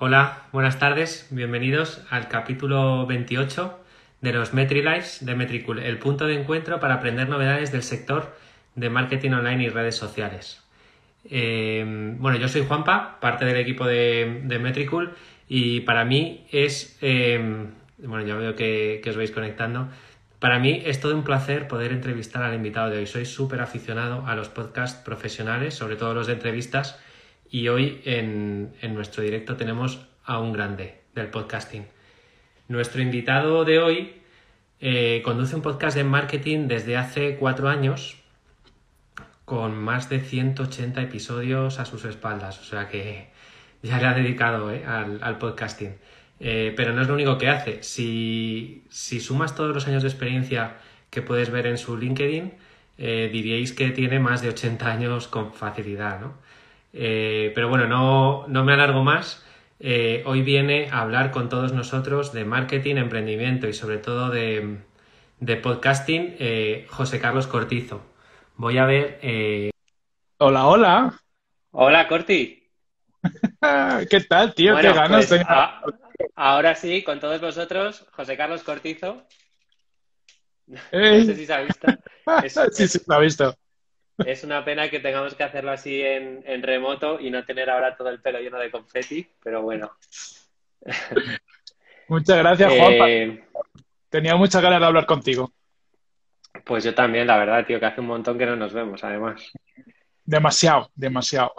Hola, buenas tardes, bienvenidos al capítulo 28 de los MetriLives de Metricool, el punto de encuentro para aprender novedades del sector de marketing online y redes sociales. Eh, bueno, yo soy Juanpa, parte del equipo de, de Metricool y para mí es, eh, bueno, ya veo que, que os vais conectando, para mí es todo un placer poder entrevistar al invitado de hoy. Soy súper aficionado a los podcasts profesionales, sobre todo los de entrevistas, y hoy en, en, nuestro directo tenemos a un grande del podcasting. Nuestro invitado de hoy eh, conduce un podcast de marketing desde hace cuatro años con más de 180 episodios a sus espaldas, o sea que ya le ha dedicado eh, al, al, podcasting. Eh, pero no es lo único que hace. Si, si, sumas todos los años de experiencia que puedes ver en su LinkedIn, diríais que tiene más de 80 años con facilidad, ¿no? Eh, pero bueno, no, no, me alargo más. Eh, hoy viene a hablar con todos nosotros de marketing, emprendimiento y sobre todo de, de podcasting eh, José Carlos Cortizo. Voy a ver. Eh, hola, hola. Hola, Corti. ¿Qué tal, tío? Bueno, ¿Qué ganas pues, a- ahora sí, con todos vosotros, José Carlos Cortizo. No sé si se ha visto. Es, sí, sí, lo ha visto. Es una pena que tengamos que hacerlo así en, en remoto y no tener ahora todo el pelo lleno de confeti, pero bueno. Muchas gracias. Eh, Tenía muchas ganas de hablar contigo. pues yo también, la verdad, tío, que hace un montón que no nos vemos, además. Demasiado, demasiado.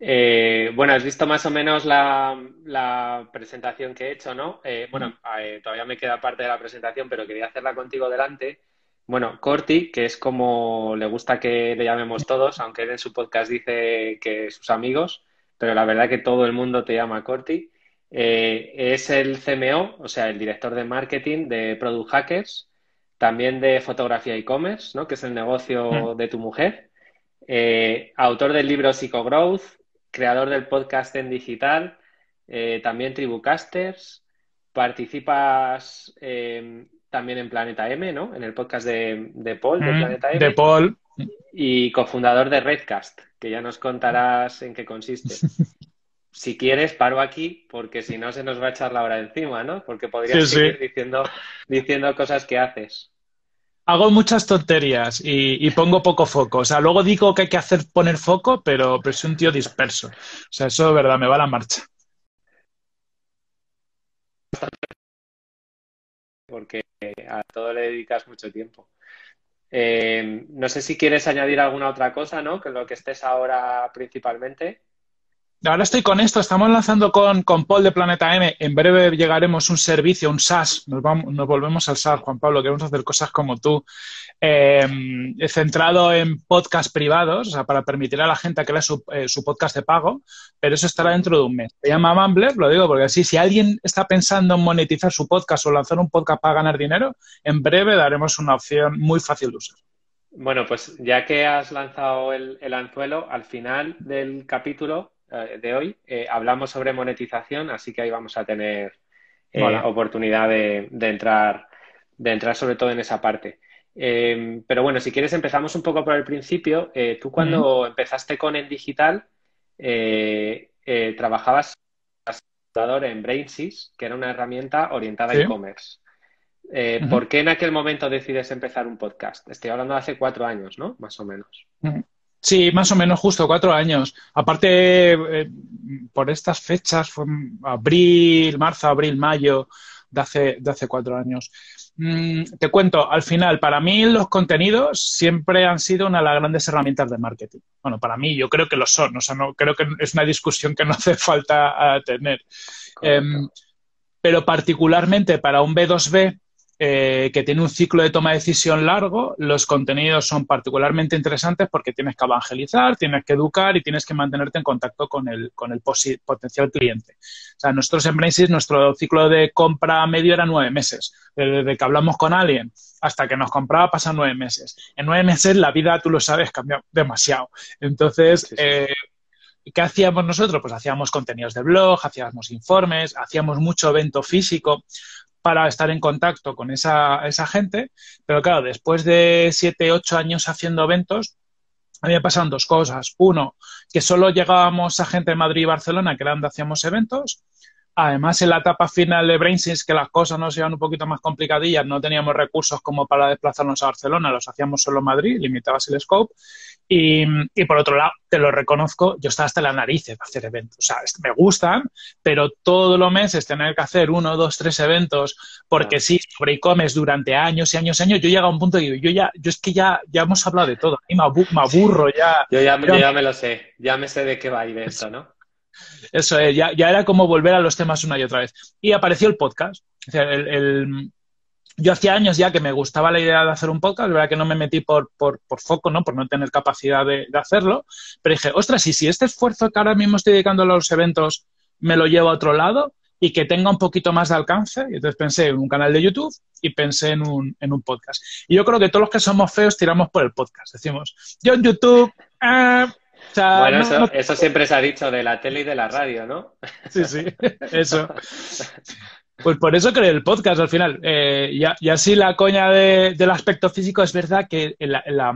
Eh, bueno, has visto más o menos la, la presentación que he hecho, ¿no? Eh, bueno, eh, todavía me queda parte de la presentación, pero quería hacerla contigo delante. Bueno, Corti, que es como le gusta que le llamemos todos, aunque él en su podcast dice que sus amigos, pero la verdad que todo el mundo te llama Corti. Eh, es el CMO, o sea, el director de marketing de Product Hackers, también de fotografía e-commerce, ¿no? Que es el negocio de tu mujer. Eh, autor del libro Psychogrowth, creador del podcast en digital, eh, también Tribucasters, participas eh, también en Planeta M, ¿no? En el podcast de, de Paul, de Mm, Planeta M, De Paul. y cofundador de Redcast, que ya nos contarás en qué consiste. Si quieres, paro aquí, porque si no se nos va a echar la hora encima, ¿no? Porque podrías Sí, sí. seguir diciendo, diciendo cosas que haces. Hago muchas tonterías y, y pongo poco foco. O sea, luego digo que hay que hacer poner foco, pero, pero soy un tío disperso. O sea, eso de verdad me va a la marcha. Porque a todo le dedicas mucho tiempo. Eh, no sé si quieres añadir alguna otra cosa, ¿no? Que lo que estés ahora principalmente. Ahora estoy con esto, estamos lanzando con, con Paul de Planeta M. En breve llegaremos un servicio, un SaaS. Nos, vamos, nos volvemos al SaaS, Juan Pablo. Queremos hacer cosas como tú. Eh, centrado en podcast privados, o sea, para permitir a la gente que lea su, eh, su, podcast de pago, pero eso estará dentro de un mes. Se llama Mumbler, lo digo porque así, si alguien está pensando en monetizar su podcast o lanzar un podcast para ganar dinero, en breve daremos una opción muy fácil de usar. Bueno, pues ya que has lanzado el anzuelo, al final del capítulo eh, de hoy eh, hablamos sobre monetización, así que ahí vamos a tener eh, oportunidad de, de, entrar, de entrar sobre todo en esa parte. Eh, pero bueno, si quieres empezamos un poco por el principio. Tú cuando empezaste con el digital, trabajabas en Brainsys, que era una herramienta orientada a Sí. e-commerce. Eh, Ujú. ¿Por qué en aquel momento decides empezar un podcast? Estoy hablando de hace cuatro años, ¿no? Más o menos. Sí, más o menos justo cuatro años. Aparte, eh, por estas fechas, fue abril, marzo, abril, mayo de hace, de hace cuatro años. Mm, te cuento, al final, para mí los contenidos siempre han sido una de las grandes herramientas de marketing. Bueno, para mí yo creo que lo son, o sea, no, creo que es una discusión que no hace falta uh, tener. Eh, pero particularmente para un B2B, eh, que tiene un ciclo de toma de decisión largo, los contenidos son particularmente interesantes porque tienes que evangelizar, tienes que educar y tienes que mantenerte en contacto con el, con el potencial cliente. O sea, nosotros en Brainsys, nuestro ciclo de compra medio era nueve meses. Desde que hablamos con alguien hasta que nos compraba pasan nueve meses. En nueve meses la vida, tú lo sabes, cambia demasiado. Entonces, sí, sí. Eh, ¿qué hacíamos nosotros? Pues hacíamos contenidos de blog, hacíamos informes, hacíamos mucho evento físico para estar en contacto con esa, esa gente, pero claro, después de siete, ocho años haciendo eventos, a mí me pasaron dos cosas. Uno, que solo llegábamos a gente de Madrid y Barcelona, que era donde hacíamos eventos. Además, en la etapa final de BrainSys, que las cosas nos iban un poquito más complicadillas, no teníamos recursos como para desplazarnos a Barcelona, los hacíamos solo en Madrid, limitabas el scope. Y, por otro lado, te lo reconozco, yo estaba hasta la nariz de hacer eventos. O sea, me gustan, pero todos los meses tener que hacer uno, dos, tres eventos, porque sí, sobre e-commerce durante años y años y años, yo llego a un punto y digo, yo ya, yo es que ya, ya hemos hablado de todo, a mí me, aburro ya. Yo ya, ya me lo sé, ya me sé de qué va ir esto, ¿no? Eso es, ya, ya, era como volver a los temas una y otra vez. Y apareció el podcast. O sea, el, yo hacía años ya que me gustaba la idea de hacer un podcast, verdad que no me metí por, por, por foco, ¿no? Por no tener capacidad de, hacerlo, pero dije, ostras, y si este esfuerzo que ahora mismo estoy dedicando a los eventos me lo llevo a otro lado y que tenga un poquito más de alcance, y entonces pensé en un canal de YouTube y pensé en un, en un podcast. Y yo creo que todos los que somos feos tiramos por el podcast. Decimos, yo en YouTube... Eh, bueno, eso, eso, siempre se ha dicho de la tele y de la radio, ¿no? Sí, sí, eso. Pues por eso creé el podcast al final. Eh, y, así la coña del aspecto físico es verdad que la,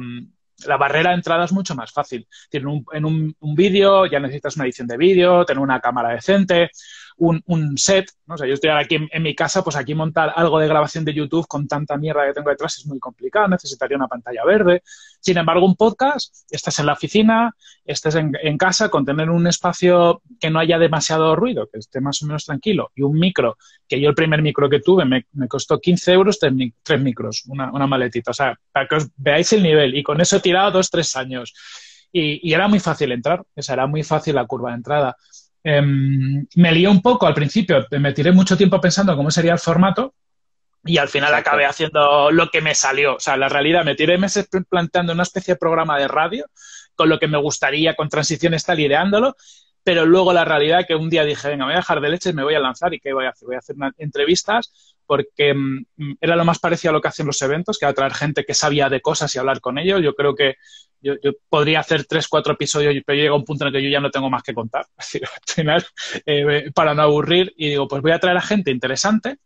barrera de entrada es mucho más fácil. En un, en un, un vídeo ya necesitas una edición de vídeo, tener una cámara decente, un, set, ¿no? O sea, yo estoy aquí en, mi casa, pues aquí montar algo de grabación de YouTube con tanta mierda que tengo detrás es muy complicado, necesitaría una pantalla verde. Sin embargo, un podcast, estás en la oficina, estás en, casa, con tener un espacio que no haya demasiado ruido, que esté más o menos tranquilo, y un micro, que yo el primer micro que tuve me, costó 15 euros, tres, micros, una, maletita. O sea, para que os veáis el nivel. Y con eso he tirado dos, tres años. Y, y, era muy fácil entrar, o sea, era muy fácil la curva de entrada. Em, me lié un poco al principio, me tiré mucho tiempo pensando cómo sería el formato y al final acabé haciendo lo que me salió. O sea, la realidad, me tiré meses planteando una especie de programa de radio con lo que me gustaría, con transiciones tal, ideándolo, pero luego la realidad que un día dije, venga, me voy a dejar de leche, me voy a lanzar y ¿qué voy a hacer? Voy a hacer entrevistas porque mm, era lo más parecido a lo que hacen los eventos, que era traer gente que sabía de cosas y hablar con ellos. Yo creo que yo, podría hacer tres, cuatro episodios, pero llega un punto en el que yo ya no tengo más que contar. al final, eh, para no aburrir, y digo, pues voy a traer a gente interesante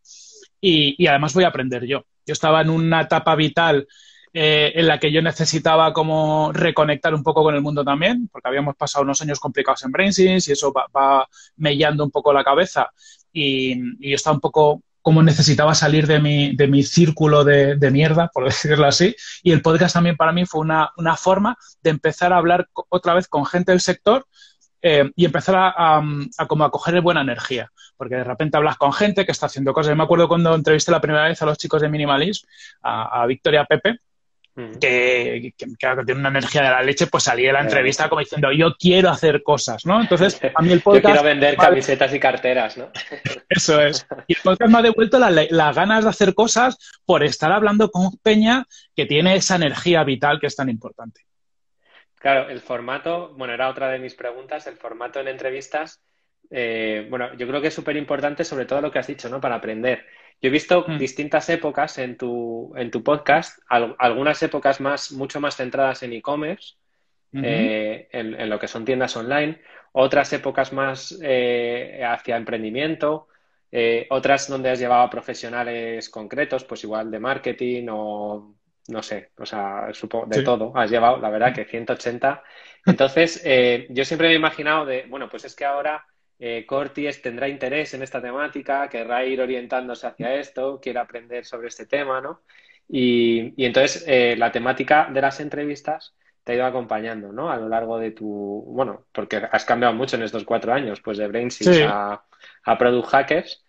y, además voy a aprender yo. Yo estaba en una etapa vital eh, en la que yo necesitaba como reconectar un poco con el mundo también, porque habíamos pasado unos años complicados en BrainSys y eso va, mellando un poco la cabeza y, y yo estaba un poco como necesitaba salir de mi, de mi círculo de, de, mierda, por decirlo así. Y el podcast también para mí fue una, una forma de empezar a hablar otra vez con gente del sector eh, y empezar a, a, como a coger buena energía. Porque de repente hablas con gente que está haciendo cosas. Yo me acuerdo cuando entrevisté la primera vez a los chicos de Minimalism, a Victoria Pepe, que, que, tiene una energía de la leche, pues salí de la entrevista como diciendo, yo quiero hacer cosas, ¿no? Entonces, a mí el podcast... Yo quiero vender camisetas y carteras, ¿no? Eso es. Y el podcast me ha devuelto las ganas de hacer cosas por estar hablando con Peña que tiene esa energía vital que es tan importante. Claro, el formato, bueno, era otra de mis preguntas, el formato en entrevistas, eh, bueno, yo creo que es súper importante sobre todo lo que has dicho, ¿no? Para aprender. Yo he visto mm. distintas épocas en tu, en tu podcast, algunas épocas más, mucho más centradas en e-commerce, eh, en, lo que son tiendas online, otras épocas más eh, hacia emprendimiento, eh, otras donde has llevado a profesionales concretos, pues igual de marketing o no sé, o sea, supongo, de todo, has llevado, la verdad, que 180. Entonces, yo siempre me he imaginado de, bueno, pues es que ahora eh, tendrá interés en esta temática, querrá ir orientándose hacia esto, quiere aprender sobre este tema, ¿no? Y, entonces eh, la temática de las entrevistas te ha ido acompañando, ¿no? A lo largo de tu, bueno, porque has cambiado mucho en estos cuatro años, pues de Brainsys a, Product Hackers,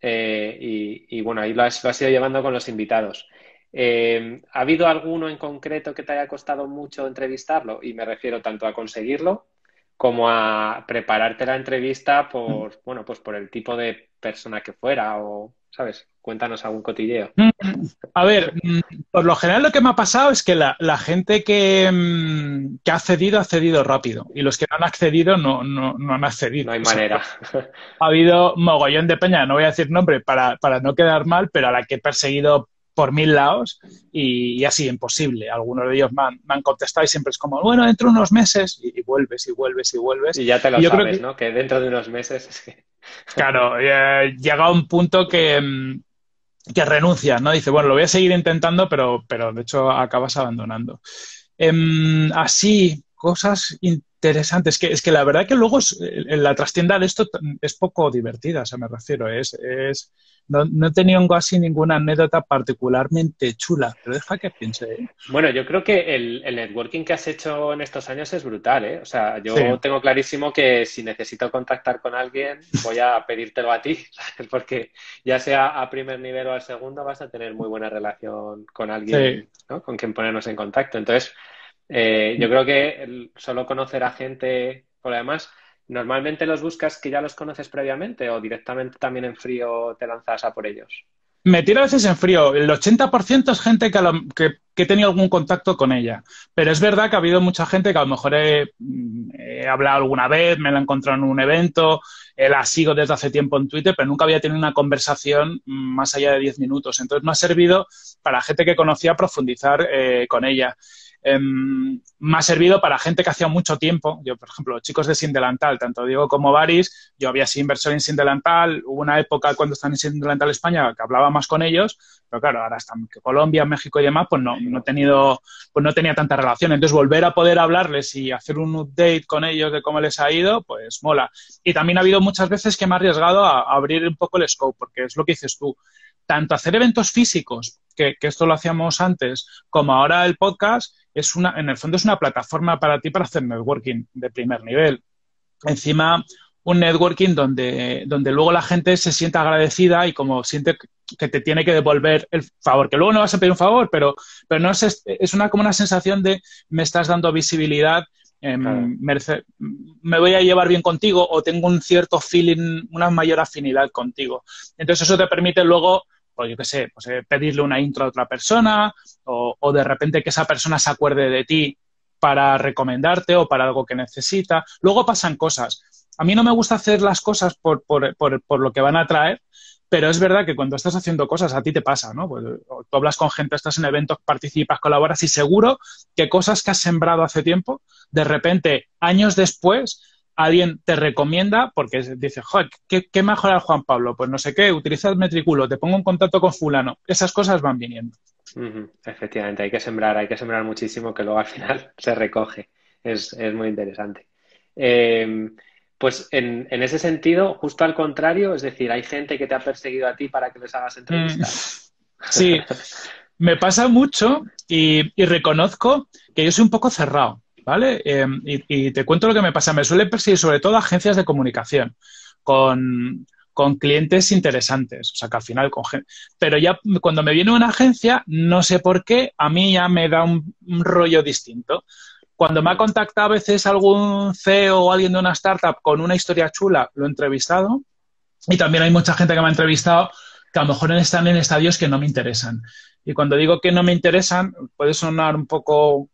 eh, y, bueno, ahí lo has, ido llevando con los invitados. ¿Ha habido alguno en concreto que te haya costado mucho entrevistarlo? Y me refiero tanto a conseguirlo como a prepararte la entrevista por, bueno, pues por el tipo de persona que fuera o, ¿sabes? Cuéntanos algún cotilleo. Mm, a ver, mm, por lo general lo que me ha pasado es que la, gente que, mm, que, ha accedido ha accedido rápido y los que no han accedido no, no, no han accedido. No hay manera. ha habido mogollón de peña, no voy a decir nombre para, para no quedar mal, pero a la que he perseguido por mil lados y, así imposible. Algunos de ellos me han, contestado y siempre es como, bueno, dentro de unos meses y, vuelves y vuelves y vuelves. Y ya te lo sabes, ¿no? Que dentro de unos meses. Claro, eh, llega un punto que, que renuncias, ¿no? Dice, bueno, lo voy a seguir intentando, pero, pero de hecho acabas abandonando. Em, así, cosas interesantes. Que, es que la verdad que luego en la trastienda de esto es poco divertida, o sea, me refiero. Es, es, no, no, he tenido así ninguna anécdota particularmente chula, pero deja que piense. ¿eh? Bueno, yo creo que el, el, networking que has hecho en estos años es brutal, ¿eh? O sea, yo sí. tengo clarísimo que si necesito contactar con alguien, voy a pedírtelo a ti, porque ya sea a primer nivel o al segundo, vas a tener muy buena relación con alguien, sí. ¿no? Con quien ponernos en contacto. Entonces, eh, yo creo que el, solo conocer a gente, por además, ¿Normalmente los buscas que ya los conoces previamente o directamente también en frío te lanzas a por ellos? Me tiro a veces en frío. El 80% es gente que, lo, que, he tenido algún contacto con ella. Pero es verdad que ha habido mucha gente que a lo mejor he, he hablado alguna vez, me la he encontrado en un evento, eh, la sigo desde hace tiempo en Twitter, pero nunca había tenido una conversación más allá de 10 minutos. Entonces me ha servido para gente que conocía profundizar eh, con ella. Eh, me ha servido para gente que hacía mucho tiempo. Yo, por ejemplo, chicos de Sindelantal, tanto Diego como Baris, yo había sido inversor en Sindelantal. Hubo una época cuando están en Sindelantal España que hablaba más con ellos, pero claro, ahora están Colombia, México y demás, pues no, no, tenido, pues no tenía tanta relación. Entonces, volver a poder hablarles y hacer un update con ellos de cómo les ha ido, pues mola. Y también ha habido muchas veces que me ha arriesgado a, a abrir un poco el scope, porque es lo que dices tú tanto hacer eventos físicos, que, esto lo hacíamos antes, como ahora el podcast, es una, en el fondo es una plataforma para ti para hacer networking de primer nivel. Encima, un networking donde, donde luego la gente se sienta agradecida y como siente que te tiene que devolver el favor, que luego no vas a pedir un favor, pero, pero no es, es una, como una sensación de me estás dando visibilidad, eh, claro. merece, me voy a llevar bien contigo o tengo un cierto feeling, una mayor afinidad contigo. Entonces eso te permite luego pues yo qué sé, pues, eh, pedirle una intro a otra persona o, o, de repente que esa persona se acuerde de ti para recomendarte o para algo que necesita. Luego pasan cosas. A mí no me gusta hacer las cosas por, por, por, por lo que van a traer, pero es verdad que cuando estás haciendo cosas a ti te pasa, ¿no? Pues, tú hablas con gente, estás en eventos, participas, colaboras y seguro que cosas que has sembrado hace tiempo, de repente, años después, alguien te recomienda porque dice, joder, ¿qué, qué mejora Juan Pablo? Pues no sé qué, utiliza el metriculo, te pongo en contacto con fulano. Esas cosas van viniendo. Efectivamente, hay que sembrar, hay que sembrar muchísimo que luego al final se recoge. Es, es muy interesante. Eh, pues en, ese sentido, justo al contrario, es decir, hay gente que te ha perseguido a ti para que les hagas entrevistas. Mm, sí, me pasa mucho y, reconozco que yo soy un poco cerrado. ¿vale? Eh, y, te cuento lo que me pasa. Me suele perseguir sobre todo agencias de comunicación con, clientes interesantes. O sea, que al final con Pero ya cuando me viene una agencia, no sé por qué, a mí ya me da un rollo distinto. Cuando me ha contactado a veces algún CEO o alguien de una startup con una historia chula, lo he entrevistado. Y también hay mucha gente que me ha entrevistado que a lo mejor están en estadios que no me interesan. Y cuando digo que no me interesan, puede sonar un poco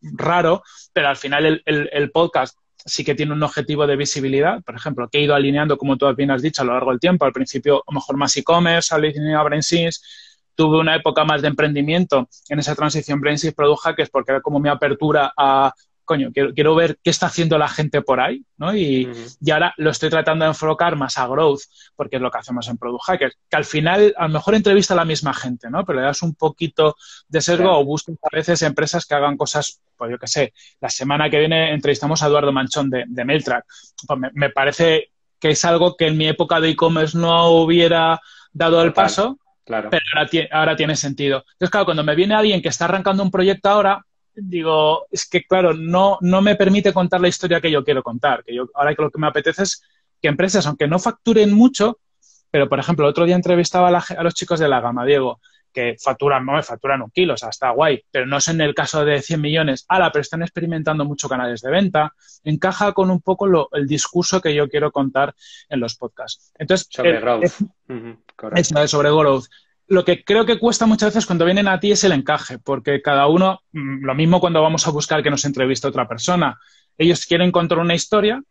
raro, pero al final el, podcast sí que tiene un objetivo de visibilidad, por ejemplo, que he ido alineando, como tú bien has dicho, a lo largo del tiempo. Al principio, a lo mejor más e-commerce, alineado a BrainSys, tuve una época más de emprendimiento. En esa transición BrainSys produjo Hackers porque era como mi apertura a coño, quiero, quiero, ver qué está haciendo la gente por ahí, ¿no? Y, uh -huh. y, ahora lo estoy tratando de enfocar más a growth, porque es lo que hacemos en Product Hackers, que al final a lo mejor entrevista a la misma gente, ¿no? Pero le das un poquito de sesgo claro. o buscas a veces empresas que hagan cosas, pues yo qué sé, la semana que viene entrevistamos a Eduardo Manchón de, de Mailtrack. Pues me, me, parece que es algo que en mi época de e-commerce no hubiera dado el paso, claro. pero ahora, ahora tiene sentido. Entonces, claro, cuando me viene alguien que está arrancando un proyecto ahora, digo, es que claro, no, no me permite contar la historia que yo quiero contar. Que yo, ahora que lo que me apetece es que empresas, aunque no facturen mucho, pero por ejemplo, el otro día entrevistaba a, la, a los chicos de la gama, Diego, que facturan, no, facturan un kilo, o sea, está guay, pero no es en el caso de 100 millones, ala, pero están experimentando mucho canales de venta, encaja con un poco lo, el discurso que yo quiero contar en los podcasts. Entonces, sobre el, growth. Es, uh -huh, es, sobre growth lo que creo que cuesta muchas veces cuando vienen a ti es el encaje, porque cada uno, mm, lo mismo cuando vamos a buscar que nos entreviste otra persona, ellos quieren contar una historia,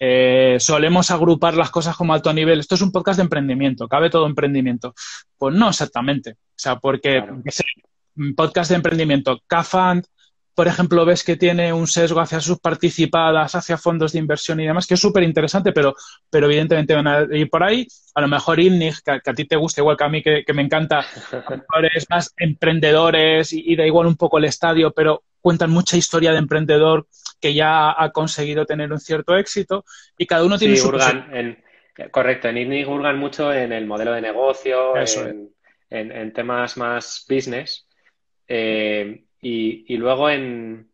eh, solemos agrupar las cosas como alto nivel. Esto es un podcast de emprendimiento, cabe todo emprendimiento. Pues no exactamente. O sea, porque claro. podcast de emprendimiento, CAFAND, por ejemplo, ves que tiene un sesgo hacia sus participadas, hacia fondos de inversión y demás, que es súper interesante, pero, pero evidentemente van a ir por ahí. A lo mejor INNIG, que, a ti te gusta, igual que a mí, que, me encanta, es más emprendedores y, da igual un poco el estadio, pero cuentan mucha historia de emprendedor que ya ha conseguido tener un cierto éxito y cada uno tiene su... en, correcto, en INNIG hurgan mucho en el modelo de negocio, en, temas más business. Eh, y, luego en,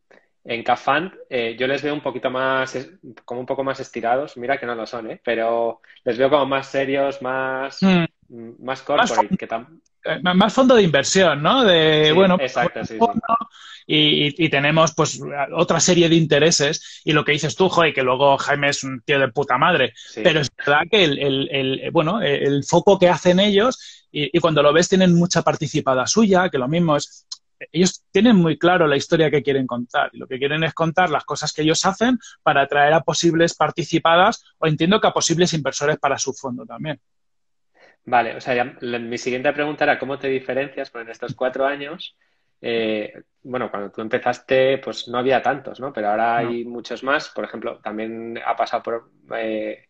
en Cafán eh, yo les veo un poquito más, como un poco más estirados. Mira que no lo son, ¿eh? Pero les veo como más serios, más, hmm. más corporate. Eh, más, fondo de inversión, ¿no? De, bueno, exacto, sí, y, y, tenemos pues otra serie de intereses y lo que dices tú, joder, que luego Jaime es un tío de puta madre, pero es verdad que el, el, el, bueno, el foco que hacen ellos y, y, cuando lo ves tienen mucha participada suya, que lo mismo es ellos tienen muy claro la historia que quieren contar y lo que quieren es contar las cosas que ellos hacen para atraer a posibles participadas o entiendo que a posibles inversores para su fondo también. Vale, o sea, mi siguiente pregunta era cómo te diferencias, pues en estos cuatro años, eh, bueno, cuando tú empezaste, pues no había tantos, ¿no? Pero ahora hay muchos más. Por ejemplo, también ha pasado por, eh,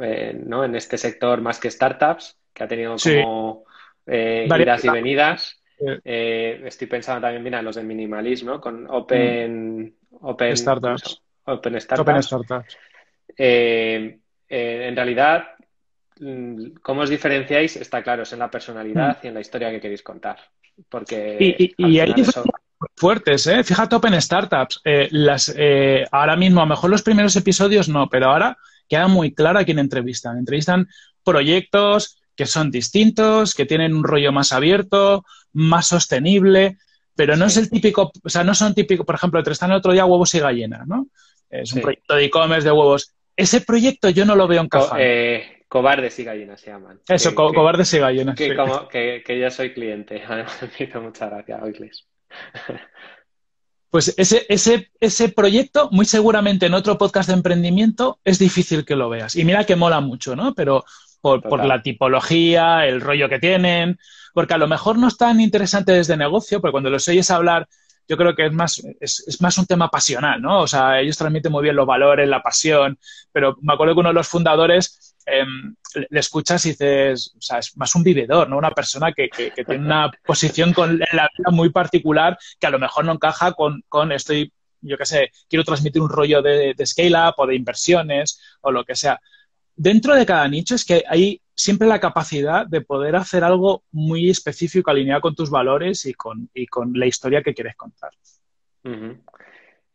eh, ¿no? En este sector más que startups, que ha tenido como idas y venidas. Eh, estoy pensando también, mira, los del minimalismo, con Open, Open Startups. Open Startups. Eh, eh, en realidad, mm, ¿cómo os diferenciáis? Está claro, es en la personalidad mm. y en la historia que queréis contar. Porque y, hay fuertes, ¿eh? Fíjate, Open Startups. las, ahora mismo, a lo mejor los primeros episodios no, pero ahora queda muy claro a quién entrevistan. Entrevistan proyectos que son distintos, que tienen un rollo más abierto, más sostenible, pero no es el típico, o sea, no son típicos, por ejemplo, están el otro día huevos y gallinas, ¿no? Es un proyecto de e-commerce de huevos. Ese proyecto yo no lo veo en Co eh, cobardes y gallinas se llaman. Eso, cobardes y gallinas. Que, como, que, yo soy cliente, además me hizo mucha gracia oírles. Pues ese, ese, ese proyecto, muy seguramente en otro podcast de emprendimiento, es difícil que lo veas. Y mira que mola mucho, ¿no? Pero por, la tipología, el rollo que tienen, porque a lo mejor no es tan interesante desde negocio, porque cuando los oyes hablar, yo creo que es más, es, más un tema pasional, ¿no? O sea, ellos transmiten muy bien los valores, la pasión, pero me acuerdo que uno de los fundadores em, le escuchas y dices, o sea, es más un vividor, ¿no? Una persona que, tiene una posición con la vida muy particular que a lo mejor no encaja con, con estoy, yo qué sé, quiero transmitir un rollo de, de scale-up o de inversiones o lo que sea dentro de cada nicho es que hay siempre la capacidad de poder hacer algo muy específico, alineado con tus valores y con, y con la historia que quieres contar.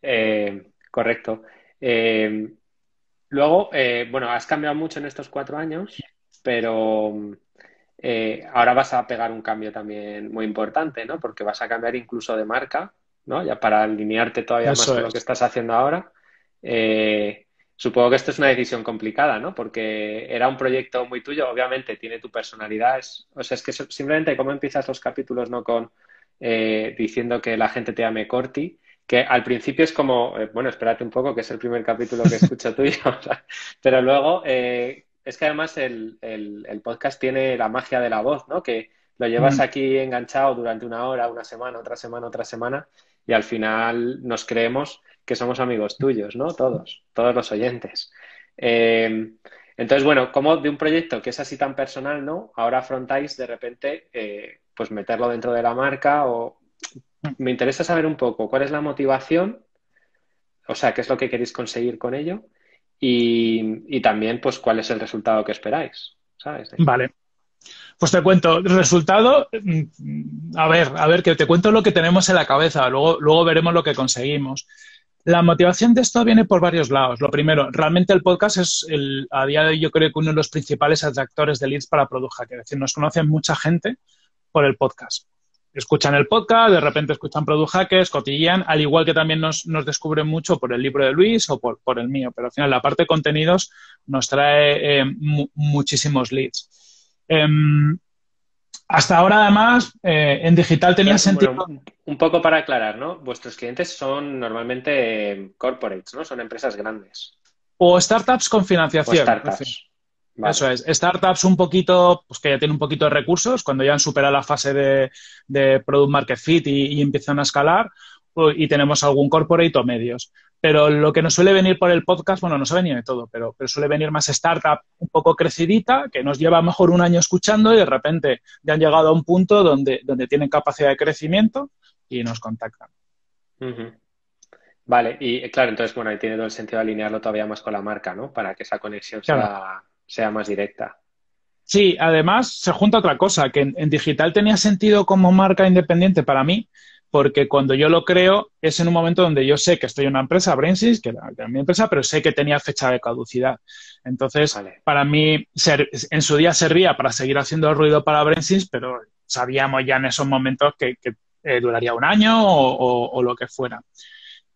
Eh, correcto. Eh, luego, eh, bueno, has cambiado mucho en estos cuatro años, pero ahora vas a pegar un cambio también muy importante, ¿no? Porque vas a cambiar incluso de marca, ¿no? Ya para alinearte todavía más con lo que estás haciendo ahora. Supongo que esto es una decisión complicada, ¿no? Porque era un proyecto muy tuyo, obviamente tiene tu personalidad. o sea, es que simplemente cómo empiezas los capítulos, ¿no? Con eh, diciendo que la gente te llame Corti, que al principio es como, eh, bueno, espérate un poco, que es el primer capítulo que escucho tuyo, pero luego eh, es que además el, podcast tiene la magia de la voz, ¿no? Que lo llevas mm. aquí enganchado durante una hora, una semana, otra semana, otra semana, y al final nos creemos que somos amigos tuyos, ¿no? Todos, todos los oyentes. Eh, entonces, bueno, como de un proyecto que es así tan personal, ¿no? Ahora afrontáis de repente, eh, pues meterlo dentro de la marca o... Me interesa saber un poco cuál es la motivación, o sea, qué es lo que queréis conseguir con ello y, también, pues, cuál es el resultado que esperáis, ¿sabes? Vale. Pues te cuento, resultado, mm, a ver, a ver, que te cuento lo que tenemos en la cabeza, luego, luego veremos lo que conseguimos. La motivación de esto viene por varios lados. Lo primero, realmente el podcast es el, a día de hoy yo creo que uno de los principales atractores de leads para Product Hacker. Es decir, nos conoce mucha gente por el podcast. Escuchan el podcast, de repente escuchan Product Hackers, al igual que también nos, nos descubren mucho por el libro de Luis o por, por, el mío. Pero al final la parte de contenidos nos trae eh, muchísimos leads. Em, hasta ahora, además, eh, en digital tenía sentido. un poco para aclarar, ¿no? Vuestros clientes son normalmente eh, corporates, ¿no? Son empresas grandes. O startups con financiación. O startups. Eso es. Startups un poquito, pues que ya tienen un poquito de recursos, cuando ya han superado la fase de, Product Market Fit y, empiezan a escalar. Y tenemos algún corporate o medios. Pero lo que nos suele venir por el podcast, bueno, no suele venir de todo, pero, pero suele venir más startup un poco crecidita, que nos lleva mejor un año escuchando y de repente ya han llegado a un punto donde, donde tienen capacidad de crecimiento y nos contactan. Vale, y claro, entonces, bueno, ahí tiene todo el sentido alinearlo todavía más con la marca, ¿no? Para que esa conexión sea, sea más directa. Sí, además se junta otra cosa, que en, digital tenía sentido como marca independiente para mí, porque cuando yo lo creo es en un momento donde yo sé que estoy en una empresa, Brainsys, que era, mi empresa, pero sé que tenía fecha de caducidad. Entonces, para mí, en su día servía para seguir haciendo ruido para Brainsys, pero sabíamos ya en esos momentos que, eh, duraría un año o lo que fuera.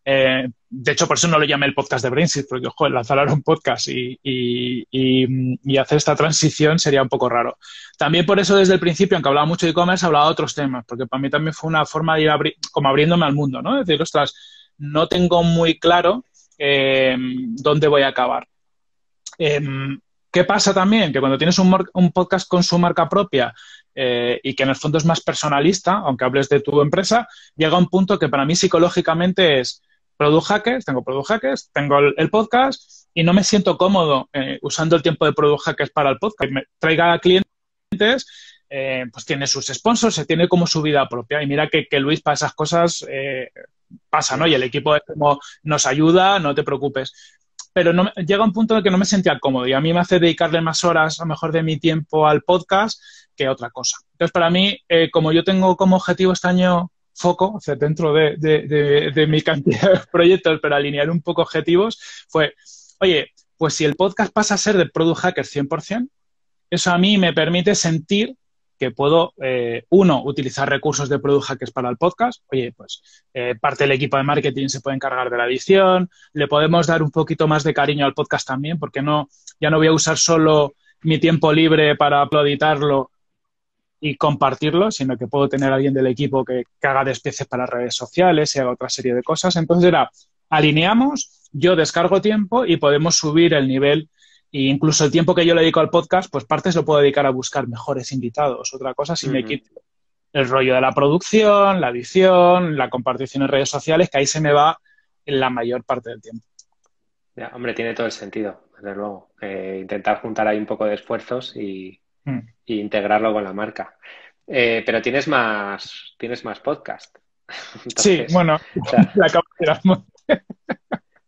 Eh, de hecho, por eso no lo llamé el podcast de Brainsys, porque, ojo, lanzar ahora un podcast y, y, hacer esta transición sería un poco raro. También por eso, desde el principio, aunque hablaba mucho de e-commerce, hablaba de otros temas, porque para mí también fue una forma de ir como abriéndome al mundo, ¿no? Es decir, ostras, no tengo muy claro eh, dónde voy a acabar. Em, ¿Qué pasa también? Que cuando tienes un, podcast con su marca propia eh, y que en el fondo es más personalista, aunque hables de tu empresa, llega un punto que para mí psicológicamente es Product Hackers, tengo Product Hackers, tengo el, podcast y no me siento cómodo eh, usando el tiempo de Product Hackers para el podcast. Me traiga clientes, eh, pues tiene sus sponsors, se tiene como su vida propia. Y mira que, Luis para esas cosas eh, pasa, ¿no? Y el equipo es como nos ayuda, no te preocupes. Pero no, llega un punto en el que no me sentía cómodo y a mí me hace dedicarle más horas, a lo mejor, de mi tiempo al podcast que otra cosa. Entonces, para mí, como yo tengo como objetivo este año foco, dentro de, mi cantidad de proyectos, pero alinear un poco objetivos, fue, oye, pues si el podcast pasa a ser de Product Hacker 100%, eso a mí me permite sentir que puedo, eh, uno, utilizar recursos de Product Hackers para el podcast. Oye, pues eh, parte del equipo de marketing se puede encargar de la edición, le podemos dar un poquito más de cariño al podcast también, porque no, ya no voy a usar solo mi tiempo libre para editarlo y compartirlo, sino que puedo tener a alguien del equipo que, haga despeces para redes sociales y haga otra serie de cosas. Entonces era, alineamos, yo descargo tiempo y podemos subir el nivel e incluso el tiempo que yo le dedico al podcast, pues partes lo puedo dedicar a buscar mejores invitados. Otra cosa, si me quito el rollo de la producción, la edición, la compartición en redes sociales, que ahí se me va la mayor parte del tiempo. Ya, hombre, tiene todo el sentido, desde luego. Eh, intentar juntar ahí un poco de esfuerzos y, Mm. e integrarlo con la marca. Eh, pero tienes más, tienes más podcast. sí, bueno, la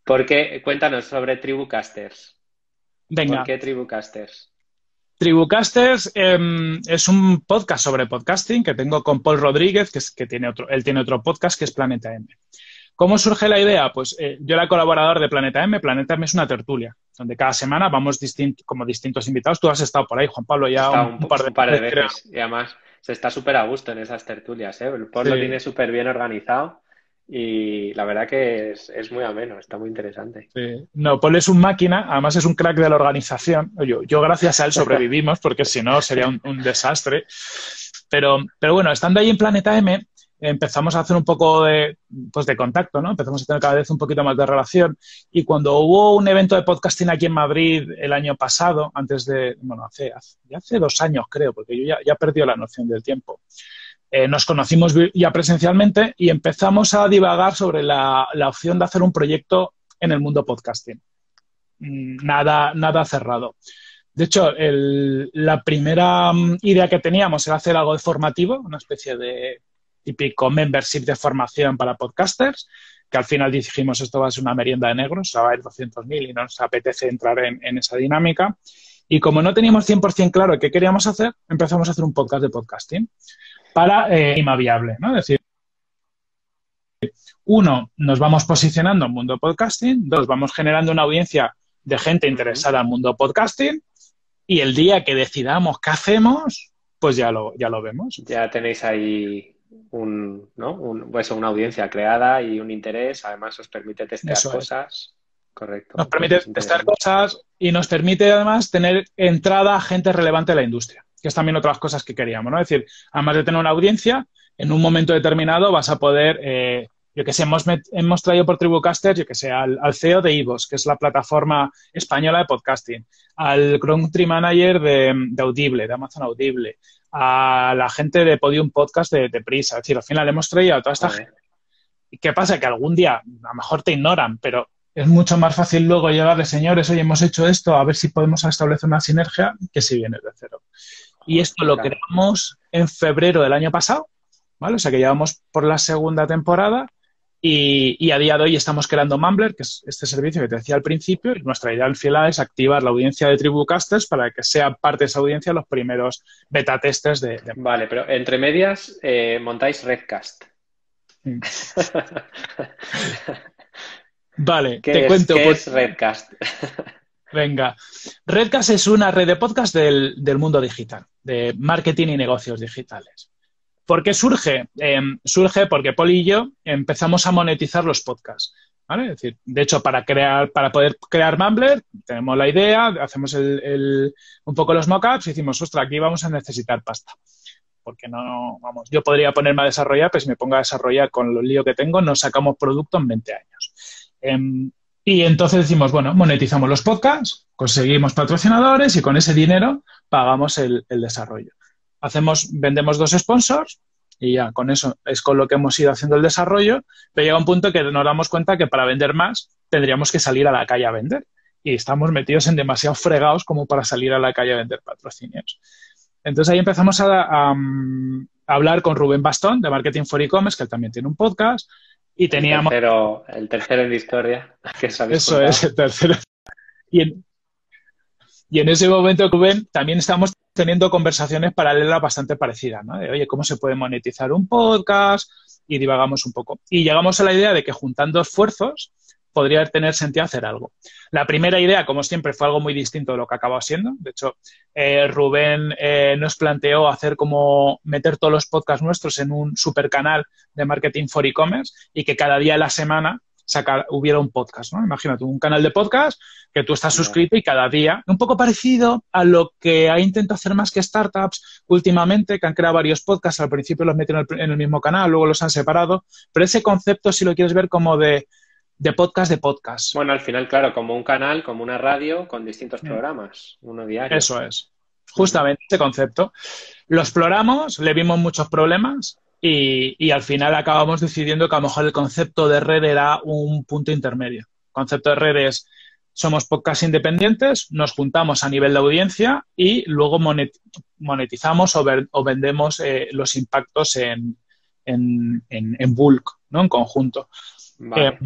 ¿Por qué? Cuéntanos sobre Tribucasters. Venga. ¿Por qué Tribucasters? Tribucasters em, es un podcast sobre podcasting que tengo con Paul Rodríguez, que, es, que tiene otro, él tiene otro podcast que es Planeta M. ¿Cómo surge la idea? Pues eh, yo era colaborador de Planeta M. Planeta M es una tertulia, donde cada semana vamos como distintos invitados. Tú has estado por ahí, Juan Pablo, ya un, par de, veces. Y además se está súper a gusto en esas tertulias. ¿eh? El Paul lo tiene súper bien organizado y la verdad que es, muy ameno, está muy interesante. No, Paul es un máquina, además es un crack de la organización. Yo, yo gracias a él sobrevivimos, porque si no sería un, un desastre. Pero, pero bueno, estando ahí en Planeta M, empezamos a hacer un poco de, pues de contacto, ¿no? Empezamos a tener cada vez un poquito más de relación. Y cuando hubo un evento de podcasting aquí en Madrid el año pasado, antes de, bueno, hace, ya hace dos años creo, porque yo ya, ya perdido la noción del tiempo, eh, nos conocimos ya presencialmente y empezamos a divagar sobre la, la opción de hacer un proyecto en el mundo podcasting. Mm, nada, nada cerrado. De hecho, el, la primera mm, idea que teníamos era hacer algo de formativo, una especie de típico membership de formación para podcasters, que al final dijimos esto va a ser una merienda de negros, va a haber 200.000 y nos apetece entrar en, esa dinámica. Y como no teníamos 100% claro qué queríamos hacer, empezamos a hacer un podcast de podcasting para eh, Viable, ¿no? Es decir, uno, nos vamos posicionando en mundo podcasting, dos, vamos generando una audiencia de gente interesada en mundo podcasting y el día que decidamos qué hacemos, pues ya lo, ya lo vemos. Ya tenéis ahí un, ¿no? pues una audiencia creada y un interés. Además, os permite testear cosas. Correcto. Nos permite testear cosas y nos permite además tener entrada a gente relevante de la industria, que es también otras cosas que queríamos, ¿no? Es decir, además de tener una audiencia, en un momento determinado vas a poder, eh, yo que sé, hemos, hemos traído por Tribucaster, yo que sé, al, CEO de Ivos, que es la plataforma española de podcasting, al Country Manager de, de Audible, de Amazon Audible, a la gente de Podium Podcast de, Prisa. Es decir, al final hemos traído a toda esta gente ¿Qué pasa? Que algún día a lo mejor te ignoran, pero es mucho más fácil luego llegarle, señores, oye, hemos hecho esto, a ver si podemos establecer una sinergia que si viene de cero. Y esto lo creamos en febrero del año pasado, ¿vale? O sea que llevamos por la segunda temporada y, a día de hoy estamos creando Mumbler, que es este servicio que te decía al principio, y nuestra idea al final es activar la audiencia de Tribucasters para que sea parte de esa audiencia los primeros beta testers de, Vale, pero entre medias eh, montáis Redcast. Mm. Vale, te cuento. ¿Qué es Redcast? Venga, Redcast es una red de podcast del, mundo digital, de marketing y negocios digitales. ¿Por qué surge? Em, surge porque Poli y yo empezamos a monetizar los podcasts. Es decir, de hecho, para crear, para poder crear Mumbler, tenemos la idea, hacemos un poco los mockups y decimos, ostras, aquí vamos a necesitar pasta. Porque no, vamos, yo podría ponerme a desarrollar, pues si me pongo a desarrollar con los líos que tengo, no sacamos producto en 20 años. Em, y entonces decimos, bueno, monetizamos los podcasts, conseguimos patrocinadores y con ese dinero pagamos el, desarrollo. Hacemos, vendemos dos sponsors y ya con eso es con lo que hemos ido haciendo el desarrollo, pero llega un punto que nos damos cuenta que para vender más tendríamos que salir a la calle a vender y estamos metidos en demasiado fregados como para salir a la calle a vender patrocinios. Entonces ahí empezamos a, a hablar con Rubén Bastón de Marketing for E-Commerce, que él también tiene un podcast, y teníamos... El tercero, el tercero en la historia. Que Eso es, el tercero. Y en, y en ese momento, Rubén, también estamos teniendo conversaciones paralelas bastante parecidas, ¿no? De, oye, ¿cómo se puede monetizar un podcast? Y divagamos un poco. Y llegamos a la idea de que juntando esfuerzos podría tener sentido hacer algo. La primera idea, como siempre, fue algo muy distinto de lo que acabó siendo. De hecho, eh, Rubén eh, nos planteó hacer como meter todos los podcasts nuestros en un super canal de marketing for e-commerce y que cada día de la semana sacar, hubiera un podcast, ¿no? Imagínate, un canal de podcast que tú estás suscrito y cada día, un poco parecido a lo que ha intentado hacer más que startups últimamente, que han creado varios podcasts, al principio los meten en el mismo canal, luego los han separado, pero ese concepto, si lo quieres ver como de de podcast de podcast. Bueno, al final, claro, como un canal, como una radio con distintos mm. programas, uno diario. Eso es. Justamente ese concepto. Lo exploramos, le vimos muchos problemas y, al final acabamos decidiendo que a lo mejor el concepto de red era un punto intermedio. El concepto de red es, somos podcast independientes, nos juntamos a nivel de audiencia y luego monetizamos o, vendemos eh, los impactos en, en, en, bulk, ¿no? En conjunto. Eh,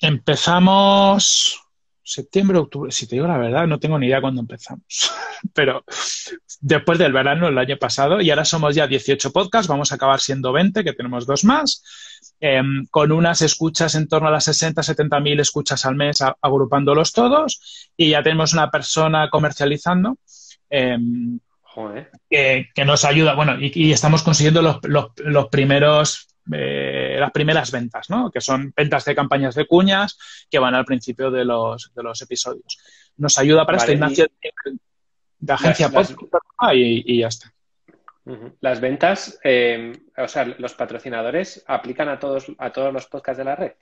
Empezamos septiembre, octubre, si te digo la verdad, no tengo ni idea cuándo empezamos, pero después del verano el año pasado y ahora somos ya 18 podcasts, vamos a acabar siendo 20, que tenemos dos más, em, con unas escuchas en torno a las 60, 70 mil escuchas al mes agrupándolos todos y ya tenemos una persona comercializando. Em, que, nos ayuda, bueno, y, estamos consiguiendo los, los primeros eh, las primeras ventas, ¿no? Que son ventas de campañas de cuñas que van al principio de los, de los episodios. Nos ayuda para esta de agencia post y, ya está. Las ventas, eh, o sea, los patrocinadores aplican a todos, a todos los podcasts de la red.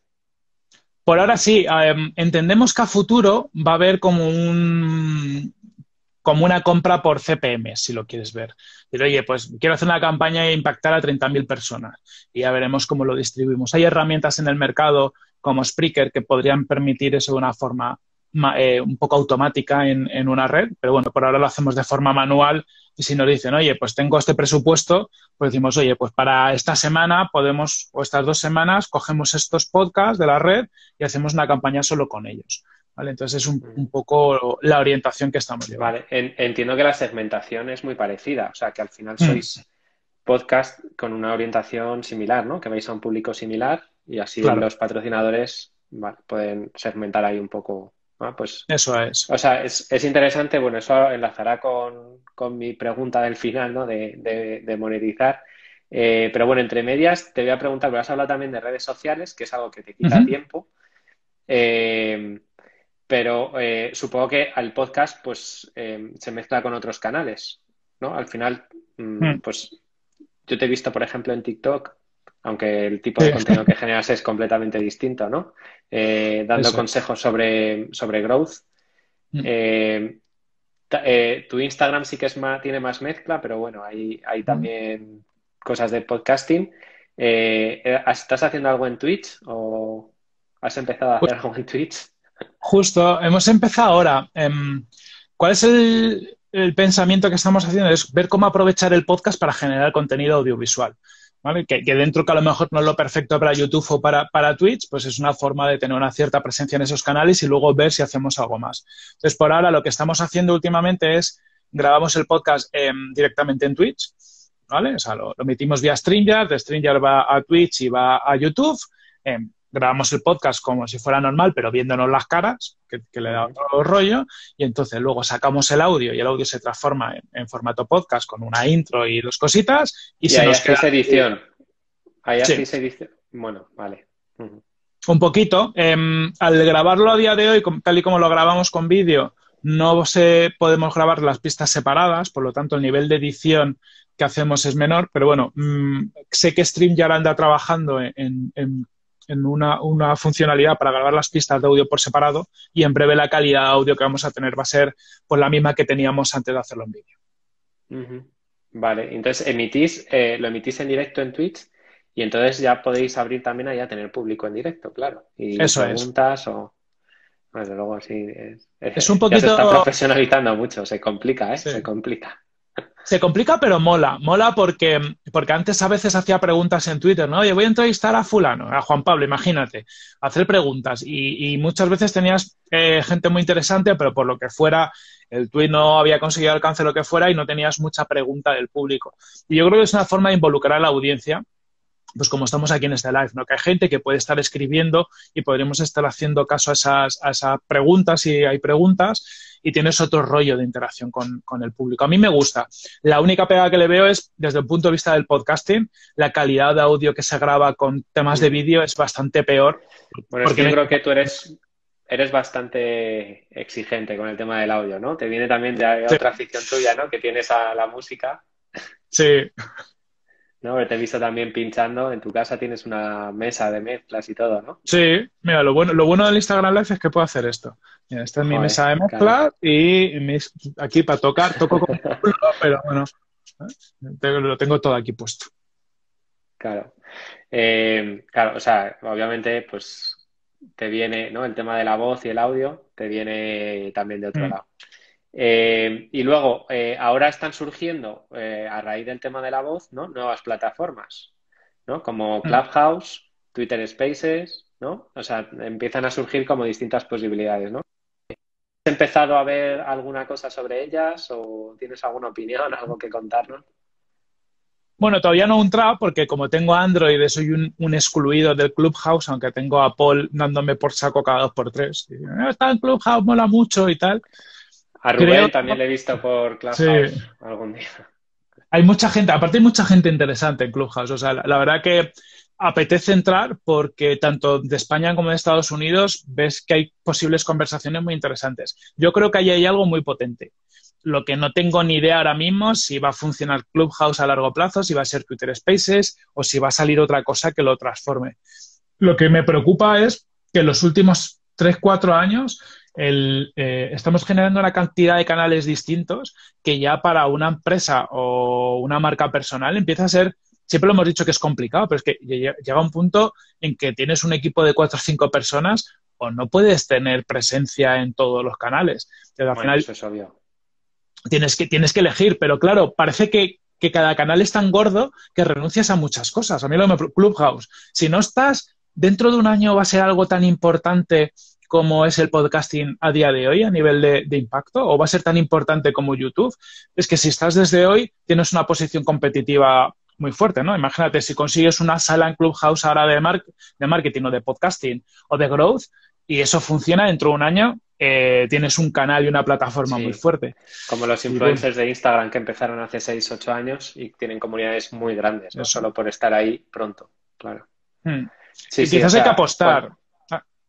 Por ahora sí, em, entendemos que a futuro va a haber como un, como una compra por CPM, si lo quieres ver. Pero oye, pues quiero hacer una campaña e impactar a 30.000 personas y ya veremos cómo lo distribuimos. Hay herramientas en el mercado como Spreaker que podrían permitir eso de una forma eh, un poco automática en, en, una red, pero bueno, por ahora lo hacemos de forma manual y si nos dicen, oye, pues tengo este presupuesto, pues decimos, oye, pues para esta semana podemos, o estas dos semanas, cogemos estos podcasts de la red y hacemos una campaña solo con ellos. Entonces es un, poco la orientación que estamos llevando. Vale, entiendo que la segmentación es muy parecida, o sea, que al final mm. sois podcast con una orientación similar, ¿no? Que vais a un público similar y así los patrocinadores pueden segmentar ahí un poco. Pues, eso es. O sea, es, interesante, bueno, eso enlazará con, mi pregunta del final, ¿no? De, monetizar. Eh, pero bueno, entre medias te voy a preguntar, porque has hablado también de redes sociales, que es algo que te quita tiempo. Eh, pero eh, supongo que al podcast pues eh, se mezcla con otros canales, ¿no? Al final, mm, hmm. pues yo te he visto, por ejemplo, en TikTok, aunque el tipo de contenido que generas es completamente distinto, ¿no? Eh, dando consejos sobre, sobre growth. Hmm. tu Instagram sí que es más, tiene más mezcla, pero bueno, hay, hay hmm. también cosas de podcasting. ¿Estás haciendo algo en Twitch o has empezado a hacer algo en Twitch? Justo, hemos empezado ahora. Em, ¿Cuál es el, pensamiento que estamos haciendo? Es ver cómo aprovechar el podcast para generar contenido audiovisual. Que, dentro que a lo mejor no es lo perfecto para YouTube o para, Twitch, pues es una forma de tener una cierta presencia en esos canales y luego ver si hacemos algo más. Entonces, por ahora lo que estamos haciendo últimamente es grabamos el podcast em, directamente en Twitch, ¿vale? O sea, lo, lo, emitimos vía Stringer, de Stringer va a Twitch y va a YouTube. Em, grabamos el podcast como si fuera normal, pero viéndonos las caras, que, le da otro rollo, y entonces luego sacamos el audio y el audio se transforma en, formato podcast con una intro y dos cositas, y, se nos queda... edición. Ahí sí. se edición. Bueno, vale. Un poquito. Em, al grabarlo a día de hoy, tal y como lo grabamos con vídeo, no se, podemos grabar las pistas separadas, por lo tanto el nivel de edición que hacemos es menor, pero bueno, mm, sé que Stream ya anda trabajando en, una, funcionalidad para grabar las pistas de audio por separado y en breve la calidad de audio que vamos a tener va a ser pues, la misma que teníamos antes de hacerlo en vídeo. Vale, entonces emitís, eh, lo emitís en directo en Twitch y entonces ya podéis abrir también ahí a tener público en directo, claro. Y Eso preguntas o desde luego, sí. Es, un poquito. se está profesionalizando mucho, se complica, ¿eh? Se complica. Se complica, pero mola. Mola porque, porque antes a veces hacía preguntas en Twitter, ¿no? Oye, voy a entrevistar a Fulano, a Juan Pablo, imagínate, hacer preguntas. Y, muchas veces tenías eh, gente muy interesante, pero por lo que fuera, el tweet no había conseguido alcance lo que fuera y no tenías mucha pregunta del público. Y yo creo que es una forma de involucrar a la audiencia pues como estamos aquí en este live, ¿no? Que hay gente que puede estar escribiendo y podremos estar haciendo caso a esas, a esas preguntas si hay preguntas y tienes otro rollo de interacción con, el público. A mí me gusta. La única pega que le veo es, desde el punto de vista del podcasting, la calidad de audio que se graba con temas de vídeo es bastante peor. Bueno, porque yo creo que tú eres, eres bastante exigente con el tema del audio, ¿no? Te viene también de otra afición tuya, ¿no? Que tienes a la música. Sí. ¿No? Te he visto también pinchando. En tu casa tienes una mesa de mezclas y todo, ¿no? Sí, mira, lo bueno, lo bueno del Instagram Live es que puedo hacer esto. Mira, esta es mi mesa de mezclas y aquí para tocar, toco con pero bueno, ¿eh? lo tengo todo aquí puesto. Claro. Eh, claro, o sea, obviamente, pues te viene, ¿no? El tema de la voz y el audio te viene también de otro mm. lado. Eh, y luego, eh, ahora están surgiendo, eh, a raíz del tema de la voz, ¿no? Nuevas plataformas, ¿no? Como mm. Clubhouse, Twitter Spaces, ¿no? O sea, empiezan a surgir como distintas posibilidades, ¿no? ¿Has empezado a ver alguna cosa sobre ellas o tienes alguna opinión, algo que contarnos? Bueno, todavía no un trap porque como tengo Android soy un, excluido del Clubhouse, aunque tengo a Paul dándome por saco cada dos por tres. Está en Clubhouse, mola mucho y tal. A Rubén también le he visto por Clubhouse algún día. Hay mucha gente, aparte hay mucha gente interesante en Clubhouse. O sea, la, verdad que apetece entrar porque tanto de España como de Estados Unidos ves que hay posibles conversaciones muy interesantes. Yo creo que ahí hay algo muy potente. Lo que no tengo ni idea ahora mismo si va a funcionar Clubhouse a largo plazo, si va a ser Twitter Spaces o si va a salir otra cosa que lo transforme. Lo que me preocupa es que en los últimos 3, 4 años el, eh, estamos generando una cantidad de canales distintos que ya para una empresa o una marca personal empieza a ser, siempre lo hemos dicho que es complicado, pero es que llega un punto en que tienes un equipo de cuatro o cinco personas o no puedes tener presencia en todos los canales. al final, eso es obvio. Tienes que, tienes que elegir, pero claro, parece que, que cada canal es tan gordo que renuncias a muchas cosas. A mí lo me Clubhouse. Si no estás, dentro de un año va a ser algo tan importante como es el podcasting a día de hoy a nivel de, impacto o va a ser tan importante como YouTube, es que si estás desde hoy tienes una posición competitiva muy fuerte, ¿no? Imagínate si consigues una sala en Clubhouse ahora de, de marketing o de podcasting o de growth y eso funciona dentro de un año, eh, tienes un canal y una plataforma muy fuerte. Como los influencers de Instagram que empezaron hace 6, 8 años y tienen comunidades muy grandes, no solo por estar ahí pronto, claro. Hmm. Sí, y quizás hay que apostar.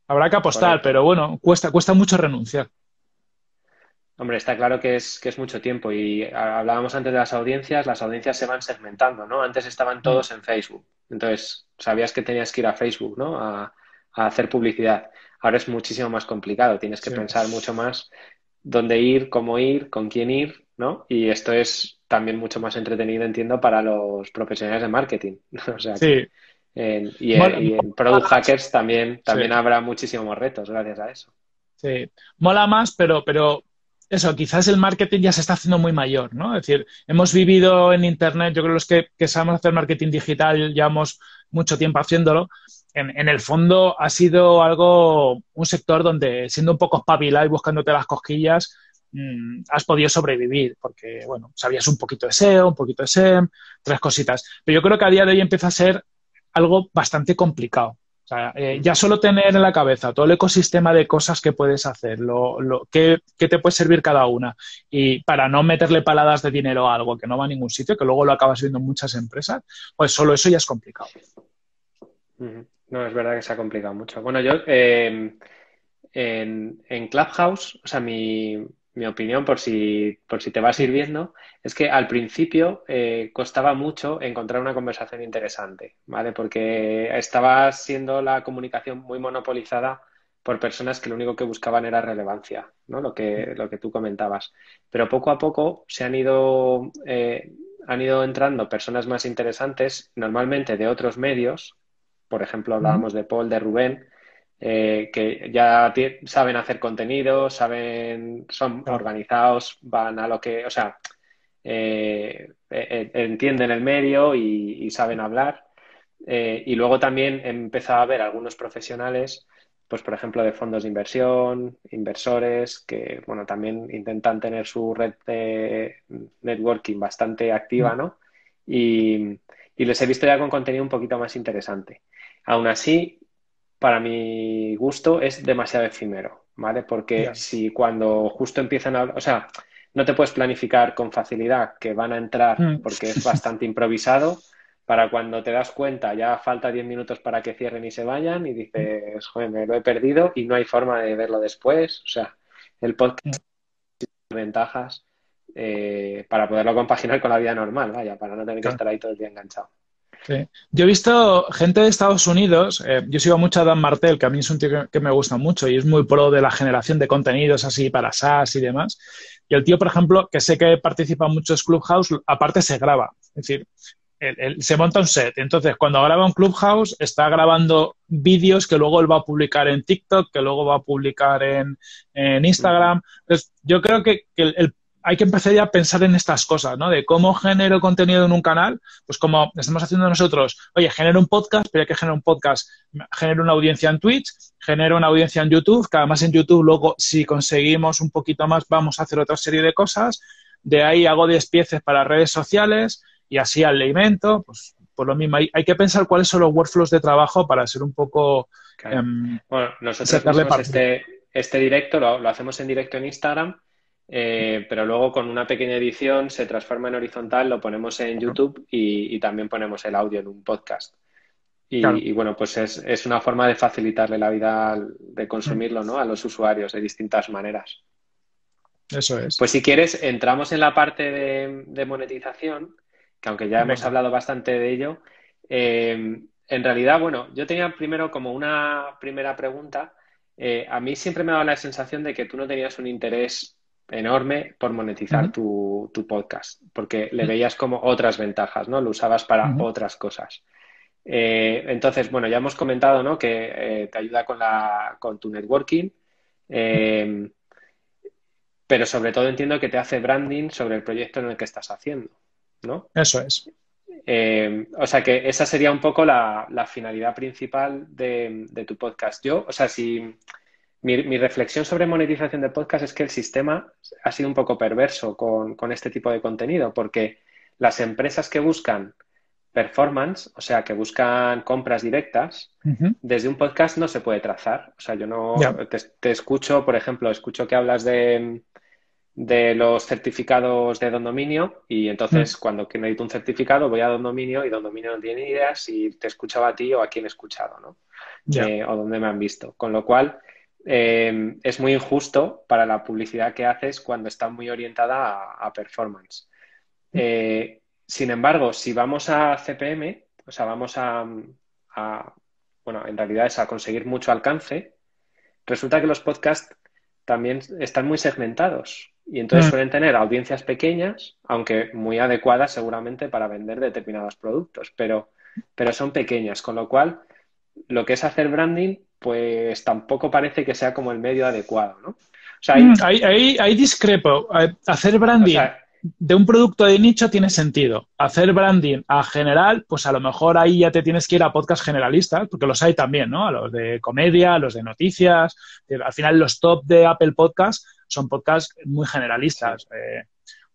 Habrá que apostar, pero bueno, cuesta, cuesta mucho renunciar. Hombre, está claro que es, que es mucho tiempo y hablábamos antes de las audiencias, las audiencias se van segmentando, ¿no? Antes estaban mm. todos en Facebook, entonces sabías que tenías que ir a Facebook, ¿no? A, hacer publicidad. Ahora es muchísimo más complicado, tienes que pensar mucho más dónde ir, cómo ir, con quién ir, ¿no? Y esto es también mucho más entretenido, entiendo, para los profesionales de marketing. o sea, sí. Y, en, Product Hackers también, también habrá muchísimos retos gracias a eso. Sí, mola más, pero, pero eso, quizás el marketing ya se está haciendo muy mayor, ¿no? Es decir, hemos vivido en Internet, yo creo que los que, que sabemos hacer marketing digital llevamos mucho tiempo haciéndolo. En, en, el fondo ha sido algo, un sector donde siendo un poco espabilado y buscándote las cosquillas, mmm, has podido sobrevivir, porque, bueno, sabías un poquito de SEO, un poquito de SEM, tres cositas. Pero yo creo que a día de hoy empieza a ser algo bastante complicado. O sea, eh, ya solo tener en la cabeza todo el ecosistema de cosas que puedes hacer, lo, lo que, que, te puede servir cada una, y para no meterle paladas de dinero a algo que no va a ningún sitio, que luego lo acabas viendo en muchas empresas, pues solo eso ya es complicado. No, es verdad que se ha complicado mucho. Bueno, yo eh, en, en Clubhouse, o sea, mi, mi opinión, por si, por si te va sirviendo, es que al principio eh, costaba mucho encontrar una conversación interesante, ¿vale? Porque estaba siendo la comunicación muy monopolizada por personas que lo único que buscaban era relevancia, ¿no? Lo que, lo que tú comentabas. Pero poco a poco se han ido, eh, han ido entrando personas más interesantes, normalmente de otros medios. Por ejemplo, hablábamos de Paul, de Rubén, eh, que ya saben hacer contenido, saben, son organizados, van a lo que, o sea, eh, eh, entienden el medio y, y saben hablar. Eh, y luego también he empezado a ver algunos profesionales, pues por ejemplo, de fondos de inversión, inversores, que bueno, también intentan tener su red de networking bastante activa, ¿no? Y, y les he visto ya con contenido un poquito más interesante. Aún así, para mi gusto, es demasiado efímero, ¿vale? Porque yeah. si cuando justo empiezan a... O sea, no te puedes planificar con facilidad que van a entrar Mm. porque es bastante improvisado. Para cuando te das cuenta, ya falta 10 minutos para que cierren y se vayan y dices, joder, me lo he perdido y no hay forma de verlo después. O sea, el podcast tiene ventajas eh, para poderlo compaginar con la vida normal, vaya, para no tener que estar ahí todo el día enganchado. Sí. Yo he visto gente de Estados Unidos, eh, yo sigo mucho a Dan Martel, que a mí es un tío que, me gusta mucho y es muy pro de la generación de contenidos así para SaaS y demás. Y el tío, por ejemplo, que sé que participa en muchos Clubhouse, aparte se graba. Es decir, él, se monta un set. Entonces, cuando graba un Clubhouse, está grabando vídeos que luego él va a publicar en TikTok, que luego va a publicar en, Instagram. Entonces, yo creo que el, hay que empezar ya a pensar en estas cosas, ¿no? De cómo genero contenido en un canal, pues como estamos haciendo nosotros, oye, genero un podcast, pero hay que generar un podcast, genero una audiencia en Twitch, genero una audiencia en YouTube, que además en YouTube luego, si conseguimos un poquito más, vamos a hacer otra serie de cosas, de ahí hago despieces para redes sociales y así alimento, pues por lo mismo, hay, hay, que pensar cuáles son los workflows de trabajo para ser un poco... Claro. Um, bueno, nosotros este, este directo lo, lo hacemos en directo en Instagram, eh, pero luego con una pequeña edición se transforma en horizontal, lo ponemos en YouTube y, y también ponemos el audio en un podcast. Y, claro. y bueno, pues es, es, una forma de facilitarle la vida de consumirlo ¿no? a los usuarios de distintas maneras. Eso es. Pues si quieres, entramos en la parte de, de monetización, que aunque ya Venga. hemos hablado bastante de ello, eh, en realidad, bueno, yo tenía primero como una primera pregunta. Eh, a mí siempre me ha dado la sensación de que tú no tenías un interés enorme por monetizar uh -huh. tu, tu, podcast, porque le veías como otras ventajas, ¿no? Lo usabas para uh -huh. otras cosas. Eh, entonces, bueno, ya hemos comentado, ¿no? Que eh, te ayuda con, la, con tu networking, eh, pero sobre todo entiendo que te hace branding sobre el proyecto en el que estás haciendo, ¿no? Eso es. Eh, o sea que esa sería un poco la, la finalidad principal de, de, tu podcast. Yo, o sea, si mi, mi, reflexión sobre monetización de podcast es que el sistema ha sido un poco perverso con, con este tipo de contenido, porque las empresas que buscan performance, o sea, que buscan compras directas, uh -huh. desde un podcast no se puede trazar. O sea, yo no yeah. te, te, escucho, por ejemplo, escucho que hablas de, de los certificados de Don Dominio y entonces uh -huh. cuando necesito un certificado voy a Don Dominio y Don Dominio no tiene idea si te escuchaba a ti o a quién he escuchado, ¿no? Yeah. Eh, o dónde me han visto. Con lo cual, eh, es muy injusto para la publicidad que haces cuando está muy orientada a, a performance. Eh, sin embargo, si vamos a CPM, o sea, vamos a, a, bueno, en realidad es a conseguir mucho alcance, resulta que los podcasts también están muy segmentados. Y entonces Mm. suelen tener audiencias pequeñas, aunque muy adecuadas seguramente para vender determinados productos, pero, pero son pequeñas, con lo cual lo que es hacer branding, pues tampoco parece que sea como el medio adecuado, ¿no? O sea, hay- Mm, Ahí, ahí- ahí discrepo. Hacer o branding sea, de un producto de nicho tiene sentido. Hacer branding a general, pues a lo mejor ahí ya te tienes que ir a podcast generalistas, porque los hay también, ¿no? A los de comedia, a los de noticias. Eh, Al final los top de Apple Podcast son podcasts muy generalistas. eh,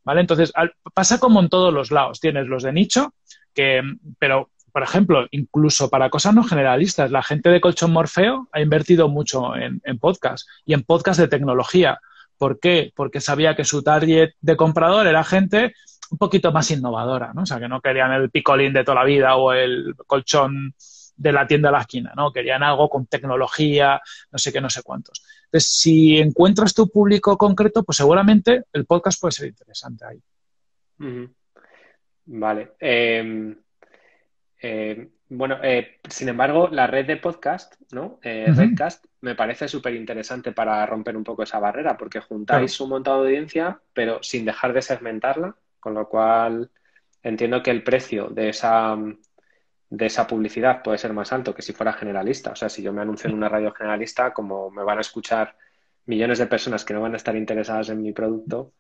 ¿Vale? Entonces, al- pasa como en todos los lados. Tienes los de nicho, que, pero, por ejemplo, incluso para cosas no generalistas, la gente de Colchón Morfeo ha invertido mucho en, en podcast y en podcast de tecnología. ¿Por qué? Porque sabía que su target de comprador era gente un poquito más innovadora, ¿no? O sea, que no querían el picolín de toda la vida o el colchón de la tienda a la esquina, ¿no? Querían algo con tecnología, no sé qué, no sé cuántos. Entonces, si encuentras tu público concreto, pues seguramente el podcast puede ser interesante ahí. Vale. Eh, eh, bueno, eh, sin embargo, la red de podcast, ¿no? Eh. Redcast, me parece súper interesante para romper un poco esa barrera, porque juntáis un montón de audiencia, pero sin dejar de segmentarla, con lo cual entiendo que el precio de esa, de esa publicidad puede ser más alto que si fuera generalista. O sea, si yo me anuncio en una radio generalista, como me van a escuchar millones de personas que no van a estar interesadas en mi producto,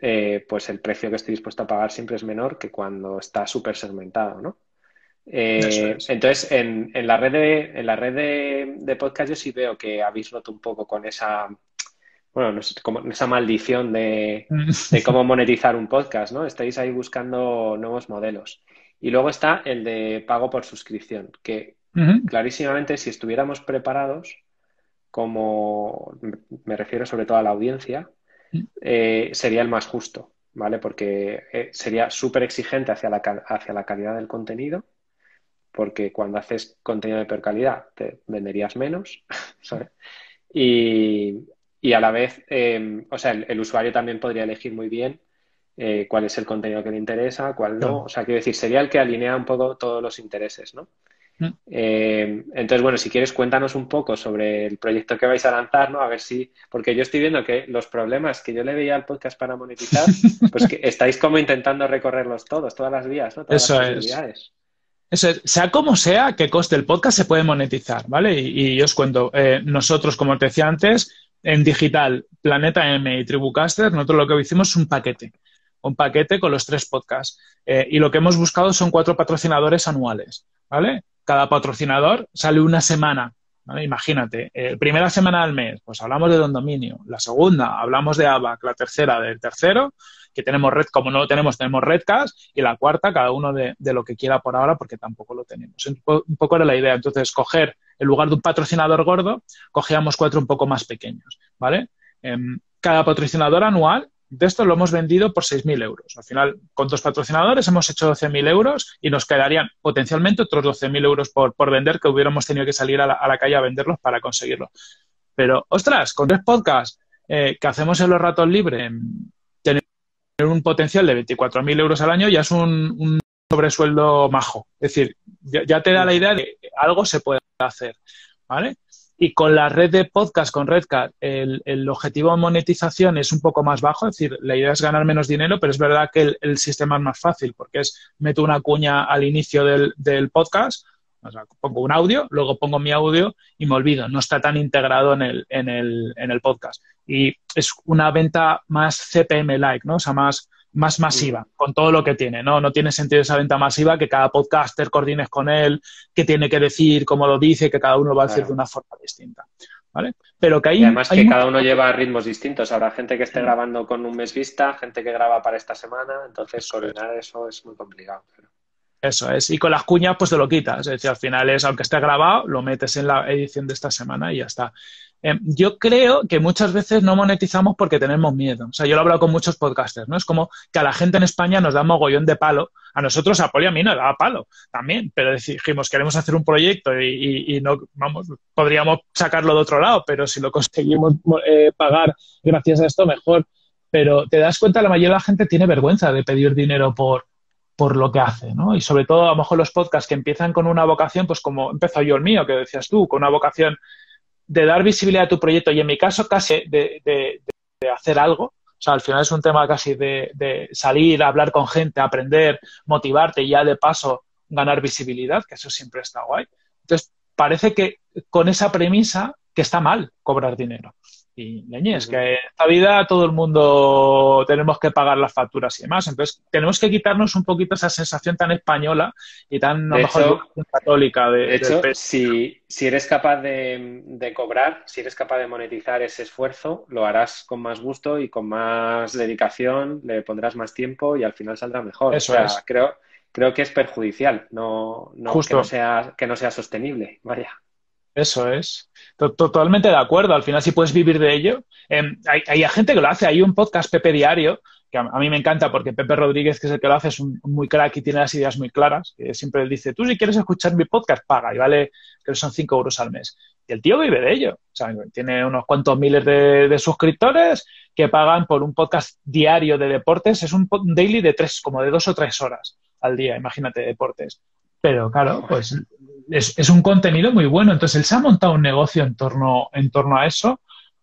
eh, pues el precio que estoy dispuesto a pagar siempre es menor que cuando está súper segmentado, ¿no? Eh, es. entonces, en, en la red de, en la red de, de podcast yo sí veo que habéis roto un poco con esa, bueno, no sé, como esa maldición de, de cómo monetizar un podcast, ¿no? Estáis ahí buscando nuevos modelos. Y luego está el de pago por suscripción, que clarísimamente si estuviéramos preparados, como me refiero sobre todo a la audiencia, eh, sería el más justo, ¿vale? Porque eh, sería súper exigente hacia la, hacia la calidad del contenido, porque cuando haces contenido de peor calidad te venderías menos, ¿sabes? Y, y a la vez, eh, o sea, el, el usuario también podría elegir muy bien eh, cuál es el contenido que le interesa, cuál no. O sea, quiero decir, sería el que alinea un poco todos los intereses, ¿no? Mm. Eh, entonces, bueno, si quieres, cuéntanos un poco sobre el proyecto que vais a lanzar, ¿no? A ver si, porque yo estoy viendo que los problemas que yo le veía al podcast para monetizar, pues que estáis como intentando recorrerlos todos, todas las vías, ¿no? Todas Eso las es. Eso es, sea como sea que coste el podcast se puede monetizar, ¿vale? Y, y os cuento, eh, nosotros, como te decía antes, en digital, Planeta M y Tribucaster, nosotros lo que hicimos es un paquete, un paquete con los tres podcasts. Eh, y lo que hemos buscado son cuatro patrocinadores anuales, ¿vale? Cada patrocinador sale una semana, ¿vale? Imagínate, eh, primera semana del mes, pues hablamos de Don Dominio, la segunda hablamos de ABAC, la tercera del tercero, que tenemos red, como no lo tenemos, tenemos Redcast, y la cuarta, cada uno de, de lo que quiera por ahora, porque tampoco lo tenemos. Un, po- un poco era la idea. Entonces, coger, en lugar de un patrocinador gordo, cogíamos cuatro un poco más pequeños, ¿vale? Em, cada patrocinador anual, de esto lo hemos vendido por 6.000 euros. Al final, con dos patrocinadores hemos hecho 12.000 euros y nos quedarían potencialmente otros 12.000 euros por, por vender que hubiéramos tenido que salir a la, calle a venderlos para conseguirlo. Pero, ostras, con tres podcasts eh, que hacemos en los ratos libres, un potencial de 24.000 euros al año ya es un, un sobresueldo majo. Es decir, ya, te da la idea de que algo se puede hacer, ¿vale? Y con la red de podcast, con Redcard, el, el objetivo de monetización es un poco más bajo, es decir, la idea es ganar menos dinero, pero es verdad que el, el sistema es más fácil porque es meto una cuña al inicio del, del podcast, o sea, pongo un audio, luego pongo mi audio y me olvido, no está tan integrado en el, en el, en el podcast. Y es una venta más CPM-like, ¿no? O sea, más, más masiva, con todo lo que tiene, ¿no? No tiene sentido esa venta masiva que cada podcaster coordines con él, que tiene que decir, cómo lo dice, que cada uno lo va a decir Claro. de una forma distinta, ¿vale? Pero que hay, Y además hay que cada uno lleva ritmos distintos. Habrá gente que esté grabando con un mes vista, gente que graba para esta semana, entonces coordinar eso es muy complicado. pero- Eso es. Y con las cuñas, pues te lo quitas. Es decir, al final es, aunque esté grabado, lo metes en la edición de esta semana y ya está. Eh, yo creo que muchas veces no monetizamos porque tenemos miedo. O sea, yo lo he hablado con muchos podcasters, ¿no? Es como que a la gente en España nos da mogollón de palo. A nosotros, a Poli a mí nos daba palo también. Pero dijimos, queremos hacer un proyecto y no, vamos, podríamos sacarlo de otro lado, pero si lo conseguimos eh, pagar gracias a esto, mejor. Pero te das cuenta, la mayoría de la gente tiene vergüenza de pedir dinero por, por lo que hace, ¿no? Y sobre todo, a lo mejor los podcasts que empiezan con una vocación, pues como empezó yo el mío, que decías tú, con una vocación de dar visibilidad a tu proyecto y en mi caso casi de, de- hacer algo, o sea, al final es un tema casi de, de salir, hablar con gente, aprender, motivarte y ya de paso ganar visibilidad, que eso siempre está guay. Entonces, parece que con esa premisa que está mal cobrar dinero. Y leñes, que en esta vida todo el mundo tenemos que pagar las facturas y demás. Entonces, tenemos que quitarnos un poquito esa sensación tan española y tan, a lo mejor, católica. De, de hecho, si, si, eres capaz de, de, cobrar, si eres capaz de monetizar ese esfuerzo, lo harás con más gusto y con más dedicación, le pondrás más tiempo y al final saldrá mejor. Eso es. Creo, creo que es perjudicial, no, no, Que, no sea, que no sea sostenible. Vaya. Eso es. Totalmente de acuerdo. Al final, si puedes vivir de ello. Eh, hay, hay, gente que lo hace. Hay un podcast Pepe Diario, que a, mí me encanta porque Pepe Rodríguez, que es el que lo hace, es un, muy crack y tiene las ideas muy claras. Que siempre dice, tú si quieres escuchar mi podcast, paga. Y vale, que son 5 euros al mes. Y el tío vive de ello. O sea, tiene unos cuantos miles de, de, suscriptores que pagan por un podcast diario de deportes. Es un daily de tres, como de dos o tres horas al día, imagínate, deportes. Pero claro, pues es, es, un contenido muy bueno. Entonces, él se ha montado un negocio en torno, en torno a eso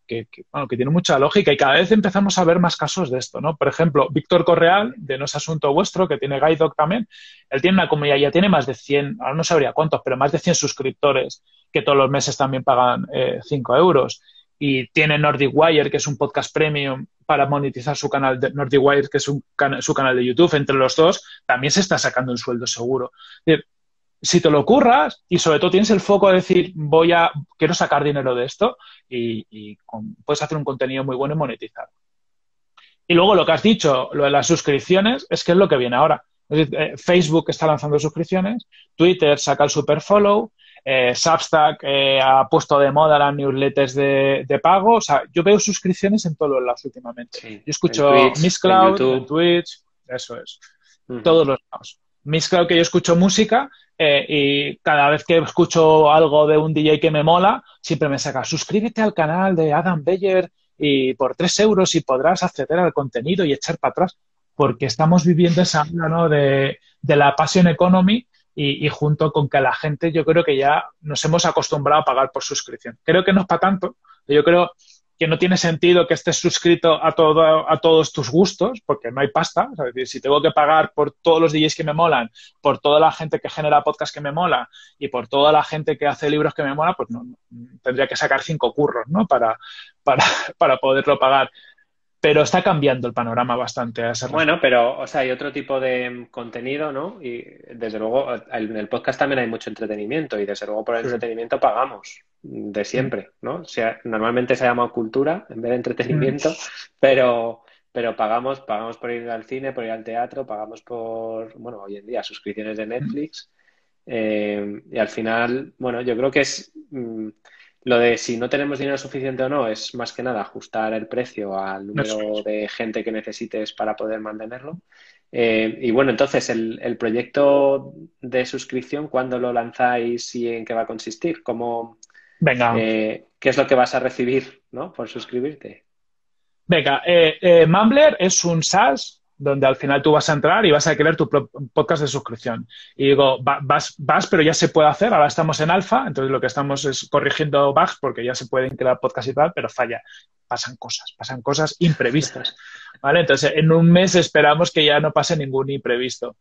que, bueno, que tiene mucha lógica y cada vez empezamos a ver más casos de esto, ¿no? Por ejemplo, Víctor Correal, de No es Asunto Vuestro, que tiene Guide también, él tiene una comunidad, ya tiene más de 100, ahora no sabría cuántos, pero más de 100 suscriptores que todos los meses también pagan eh, 5 euros. Y tiene Nordic Wire, que es un podcast premium para monetizar su canal de Nordic Wire, que es un can su canal de YouTube. Entre los dos, también se está sacando un sueldo seguro. Si te lo curras y sobre todo tienes el foco de decir, voy a, quiero sacar dinero de esto y, y con, puedes hacer un contenido muy bueno y monetizar. Y luego lo que has dicho, lo de las suscripciones, es que es lo que viene ahora. Eh, Facebook está lanzando suscripciones, Twitter saca el super follow, eh, Substack eh, ha puesto de moda las newsletters de, de, pago. O sea, yo veo suscripciones en todos los lados últimamente. Sí, yo escucho Miss Cloud, Twitch, eso es. Uh -huh. Todos los lados. Miss Cloud que yo escucho música eh, y cada vez que escucho algo de un DJ que me mola, siempre me saca, suscríbete al canal de Adam Beyer y por tres euros y podrás acceder al contenido y echar para atrás. Porque estamos viviendo esa ¿no? de, de la passion economy y, y, junto con que la gente yo creo que ya nos hemos acostumbrado a pagar por suscripción. Creo que no es para tanto. Yo creo que no tiene sentido que estés suscrito a, todo, a todos tus gustos, porque no hay pasta. Es decir, si tengo que pagar por todos los DJs que me molan, por toda la gente que genera podcast que me mola y por toda la gente que hace libros que me mola, pues no, tendría que sacar cinco curros ¿no? para, para, para poderlo pagar pero está cambiando el panorama bastante a ese Bueno, pero, o sea, hay otro tipo de contenido, ¿no? Y desde luego, en el podcast también hay mucho entretenimiento y desde luego por el sí. entretenimiento pagamos de siempre, ¿no? O sea, normalmente se llama cultura en vez de entretenimiento, pero, pero pagamos, pagamos por ir al cine, por ir al teatro, pagamos por, bueno, hoy en día suscripciones de Netflix. Eh, y al final, bueno, yo creo que es. Mmm, lo de si no tenemos dinero suficiente o no es más que nada ajustar el precio al número de gente que necesites para poder mantenerlo. Eh, y bueno, entonces, el, el, proyecto de suscripción, ¿cuándo lo lanzáis y en qué va a consistir? ¿Cómo, Venga. Eh, ¿Qué es lo que vas a recibir ¿no? por suscribirte? Venga, eh, eh, Mumbler es un SaaS donde al final tú vas a entrar y vas a crear tu podcast de suscripción. Y digo, vas, vas, pero ya se puede hacer, ahora estamos en alfa, entonces lo que estamos es corrigiendo bugs porque ya se pueden crear podcasts y tal, pero falla. Pasan cosas, pasan cosas imprevistas. ¿Vale? Entonces, en un mes esperamos que ya no pase ningún imprevisto.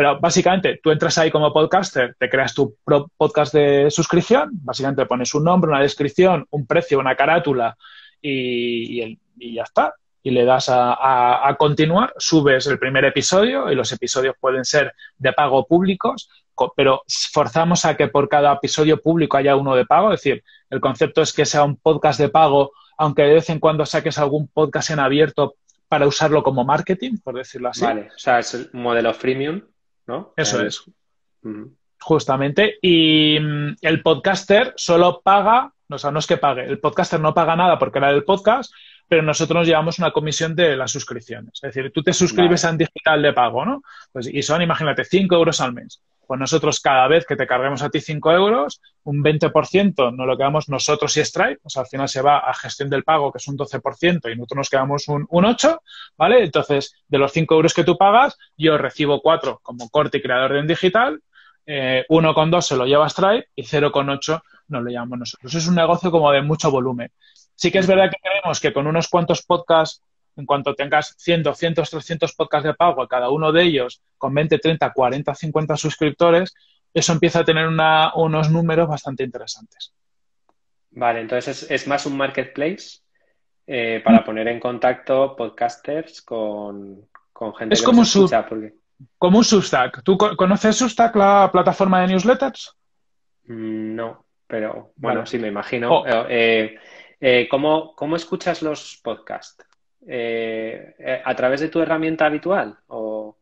Pero básicamente, tú entras ahí como podcaster, te creas tu podcast de suscripción, básicamente pones un nombre, una descripción, un precio, una carátula y, ya está. Y le das a, a, a, continuar, subes el primer episodio y los episodios pueden ser de pago públicos, pero forzamos a que por cada episodio público haya uno de pago, es decir, el concepto es que sea un podcast de pago, aunque de vez en cuando saques algún podcast en abierto para usarlo como marketing, por decirlo así. Vale, o sea, es el modelo freemium, ¿no? Eso el... es. Uh -huh. Justamente. Y mm, el podcaster solo paga, o sea, no es que pague, el podcaster no paga nada porque era del podcast, pero nosotros nos llevamos una comisión de las suscripciones. Es decir, tú te suscribes vale. a un digital de pago, ¿no? Pues, y son, imagínate, 5 euros al mes. Pues nosotros cada vez que te carguemos a ti 5 euros, un 20% nos lo quedamos nosotros y Stripe, o sea, al final se va a gestión del pago, que es un 12%, y nosotros nos quedamos un, un 8%, ¿vale? Entonces, de los 5 euros que tú pagas, yo recibo 4 como corte y creador de un digital, eh, 1,2 se lo lleva Stripe y 0,8 nos lo llevamos nosotros. Es un negocio como de mucho volumen. Sí que es verdad que creemos que con unos cuantos podcasts en cuanto tengas 100, 200, 300 podcasts de pago, cada uno de ellos con 20, 30, 40, 50 suscriptores, eso empieza a tener unos números bastante interesantes. Vale, entonces es, más un marketplace eh, para poner en contacto podcasters con, gente es como escucha, Como un Substack. ¿Tú conoces Substack, la plataforma de newsletters? Mm, no, pero bueno, sí me imagino. Oh. Eh, eh, ¿cómo, escuchas los podcasts? ¿A través de tu herramienta habitual? O...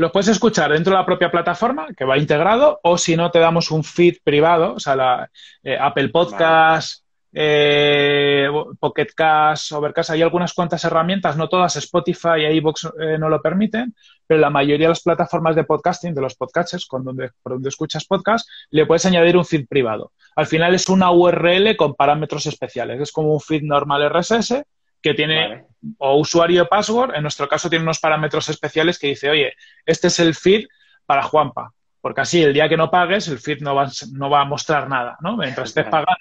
Lo puedes escuchar dentro de la propia plataforma, que va integrado, o si no, te damos un feed privado, o sea, la, eh, Apple Podcast, eh, Pocket Cast, Overcast. Hay algunas cuantas herramientas, no todas, Spotify y iVoox eh, no lo permiten, pero la mayoría de las plataformas de podcasting, de los podcasters, con donde, por donde escuchas podcast, le puedes añadir un feed privado. Al final es una URL con parámetros especiales. Es como un feed normal RSS que tiene o usuario password, en nuestro caso tiene unos parámetros especiales que dice, oye, este es el feed para Juanpa, porque así el día que no pagues el feed no va, no va a mostrar nada, ¿no? Mientras estés pagando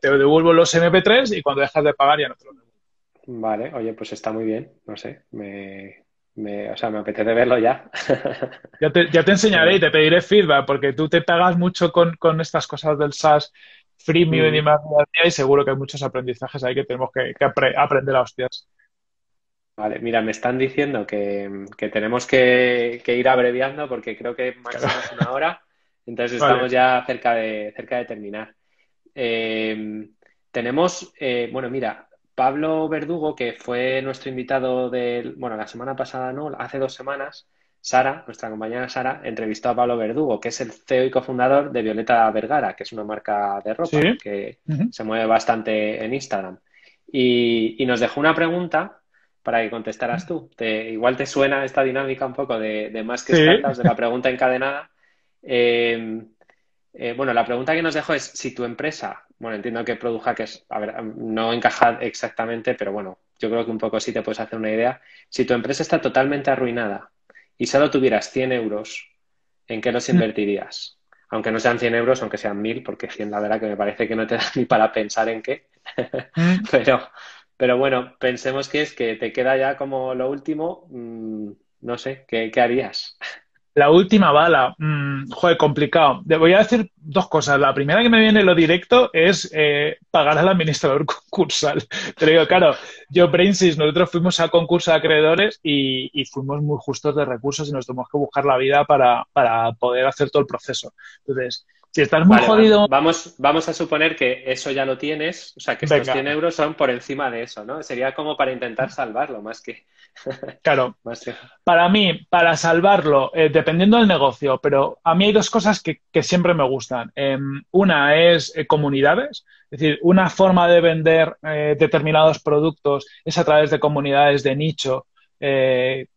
te devuelvo los MP3 y cuando dejas de pagar ya no te los devuelvo. Vale, oye, pues está muy bien, no sé, me, me, o sea, me apetece verlo ya. ya, te, ya te enseñaré y te pediré feedback, porque tú te pagas mucho con, con estas cosas del SaaS freemium mm. y más y seguro que hay muchos aprendizajes ahí que tenemos que, aprender a hostias. Vale, mira, me están diciendo que, tenemos que, ir abreviando porque creo que máximo es una hora, entonces estamos ya cerca de, cerca de terminar. Eh, tenemos, eh, bueno, mira, Pablo Verdugo, que fue nuestro invitado del, bueno, la semana pasada, ¿no? Hace dos semanas, Sara, nuestra compañera Sara, entrevistó a Pablo Verdugo, que es el CEO y cofundador de Violeta Vergara, que es una marca de ropa que se mueve bastante en Instagram. Y, nos dejó una pregunta para que contestaras tú. igual te suena esta dinámica un poco de, más que de la pregunta encadenada. Eh, eh, bueno, la pregunta que nos dejó es si tu empresa, bueno, entiendo que produja que es, a ver, no encaja exactamente, pero bueno, yo creo que un poco sí te puedes hacer una idea. Si tu empresa está totalmente arruinada y solo tuvieras 100 euros, ¿en qué los mm. invertirías? Aunque no sean 100 euros, aunque sean 1000, porque 100 la verdad que me parece que no te da ni para pensar en qué. Mm. pero, pero bueno, pensemos que es que te queda ya como lo último, mm, no sé, ¿qué, qué harías? La última bala, mmm, joder, complicado. Te voy a decir dos cosas. La primera que me viene lo directo es eh, pagar al administrador concursal. Te digo, claro, yo, Brainsys, nosotros fuimos a concurso de acreedores y, y, fuimos muy justos de recursos y nos tuvimos que buscar la vida para, para poder hacer todo el proceso. Entonces, si estás muy jodido. Vamos, vamos a suponer que eso ya lo tienes, o sea, que estos 100 euros son por encima de eso, ¿no? Sería como para intentar salvarlo, más que. Claro. Para mí, para salvarlo, eh, dependiendo del negocio, pero a mí hay dos cosas que, siempre me gustan. Em, una es eh, comunidades, es decir, una forma de vender eh, determinados productos es a través de comunidades de nicho.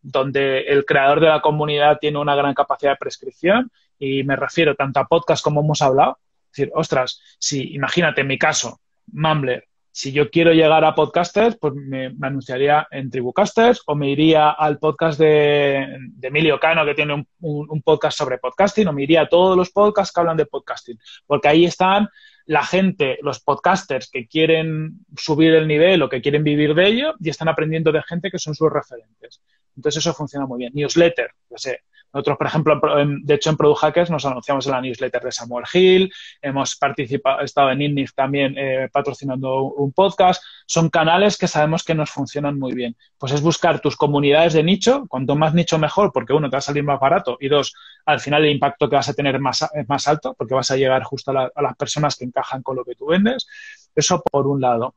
donde el creador de la comunidad tiene una gran capacidad de prescripción y me refiero tanto a podcast como hemos hablado. Es decir, ostras, si imagínate en mi caso, Mumbler, si yo quiero llegar a podcasters, pues me, anunciaría en Tribucasters o me iría al podcast de, Emilio Cano, que tiene un, podcast sobre podcasting, o me iría a todos los podcasts que hablan de podcasting, porque ahí están la gente, los podcasters que quieren subir el nivel o que quieren vivir de ello y están aprendiendo de gente que son sus referentes. Entonces eso funciona muy bien. Newsletter, no sé, nosotros, por ejemplo, de hecho en Product Hackers nos anunciamos en la newsletter de Samuel Hill, hemos participado, estado en INNIF también eh, patrocinando un podcast. Son canales que sabemos que nos funcionan muy bien. Pues es buscar tus comunidades de nicho, cuanto más nicho mejor, porque uno, te va a salir más barato y dos, al final el impacto que vas a tener es más, más alto, porque vas a llegar justo a, las personas que encajan con lo que tú vendes. Eso por un lado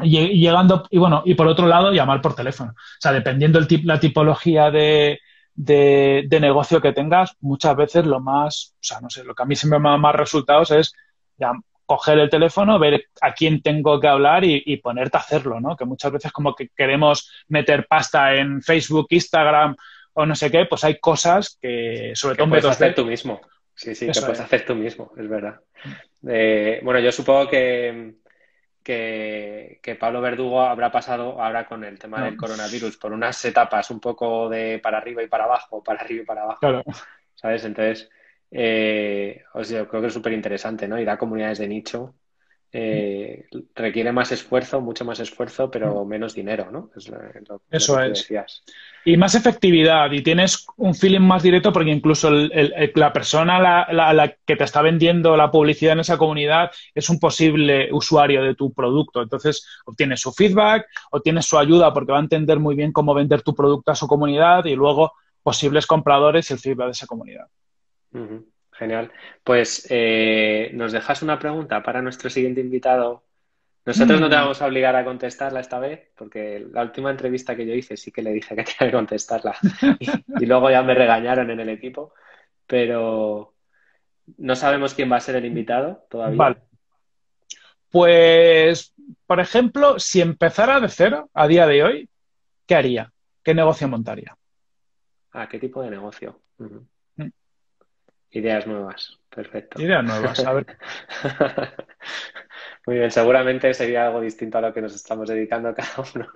y llegando y bueno y por otro lado llamar por teléfono o sea dependiendo la tipología de, de, negocio que tengas, muchas veces lo más, o sea, no sé, lo que a mí siempre me da más resultados es ya, coger el teléfono, ver a quién tengo que hablar y, ponerte a hacerlo, ¿no? Que muchas veces como que queremos meter pasta en Facebook, Instagram o no sé qué, pues hay cosas que, sobre todo... Puedes hacer tú mismo. Sí, sí, que puedes hacer tú mismo, es verdad. Eh, bueno, yo supongo que que, Pablo Verdugo habrá pasado ahora con el tema del coronavirus por unas etapas un poco de para arriba y para abajo, para arriba y para abajo. ¿Sabes? Entonces, eh, os creo que es súper interesante, ¿no? Ir a comunidades de nicho eh, requiere más esfuerzo, mucho más esfuerzo, pero menos dinero, ¿no? Eso es. Y más efectividad, y tienes un feeling más directo porque incluso la persona a la, que te está vendiendo la publicidad en esa comunidad es un posible usuario de tu producto. Entonces, obtienes su feedback, obtienes su ayuda porque va a entender muy bien cómo vender tu producto a su comunidad y luego posibles compradores y el feedback de esa comunidad. Genial. Pues eh, nos dejas una pregunta para nuestro siguiente invitado. Nosotros no te mm. vamos a obligar a contestarla esta vez, porque la última entrevista que yo hice sí que le dije que tenía que contestarla. y, luego ya me regañaron en el equipo. Pero no sabemos quién va a ser el invitado todavía. Vale. Pues, por ejemplo, si empezara de cero a día de hoy, ¿qué haría? ¿Qué negocio montaría? Ah, ¿qué tipo de negocio? Ideas nuevas, perfecto. Ideas nuevas, a ver. Muy bien, seguramente sería algo distinto a lo que nos estamos dedicando cada uno.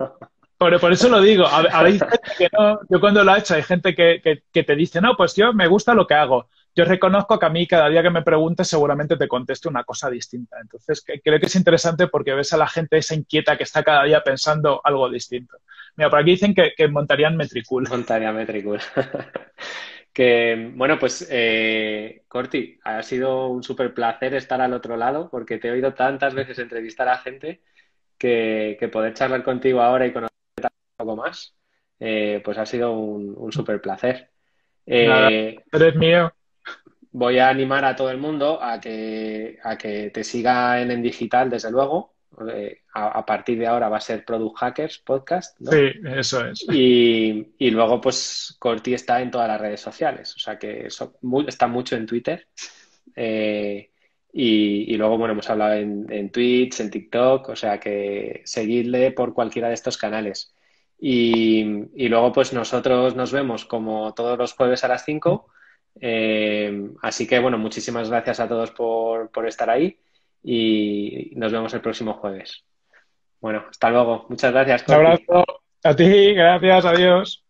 Por, eso lo digo, gente que no, yo cuando lo he hecho hay gente que, te dice, no, pues yo me gusta lo que hago. Yo reconozco que a mí cada día que me preguntes seguramente te conteste una cosa distinta. Entonces creo que es interesante porque ves a la gente esa inquieta que está cada día pensando algo distinto. Mira, por aquí dicen que, que montarían Metricool. Montaría Metricool. Que, bueno, pues, eh, Corti, ha sido un súper placer estar al otro lado porque te he oído tantas veces entrevistar a gente que, poder charlar contigo ahora y conocerte un poco más, eh, pues ha sido un, un súper placer. Eh, eres mío. Voy a animar a todo el mundo a que, a que te siga en, en digital, desde luego, eh, a, partir de ahora va a ser Product Hackers Podcast. ¿no? Sí, eso es. Y, luego, pues, Corti está en todas las redes sociales, o sea que eso, está mucho en Twitter. Eh, y, luego, bueno, hemos hablado en, en, Twitch, en TikTok, o sea que seguidle por cualquiera de estos canales. Y, luego, pues, nosotros nos vemos como todos los jueves a las 5. Eh, así que, bueno, muchísimas gracias a todos por, por estar ahí y nos vemos el próximo jueves. Bueno, hasta luego. Muchas gracias. Un abrazo a ti, gracias, adiós.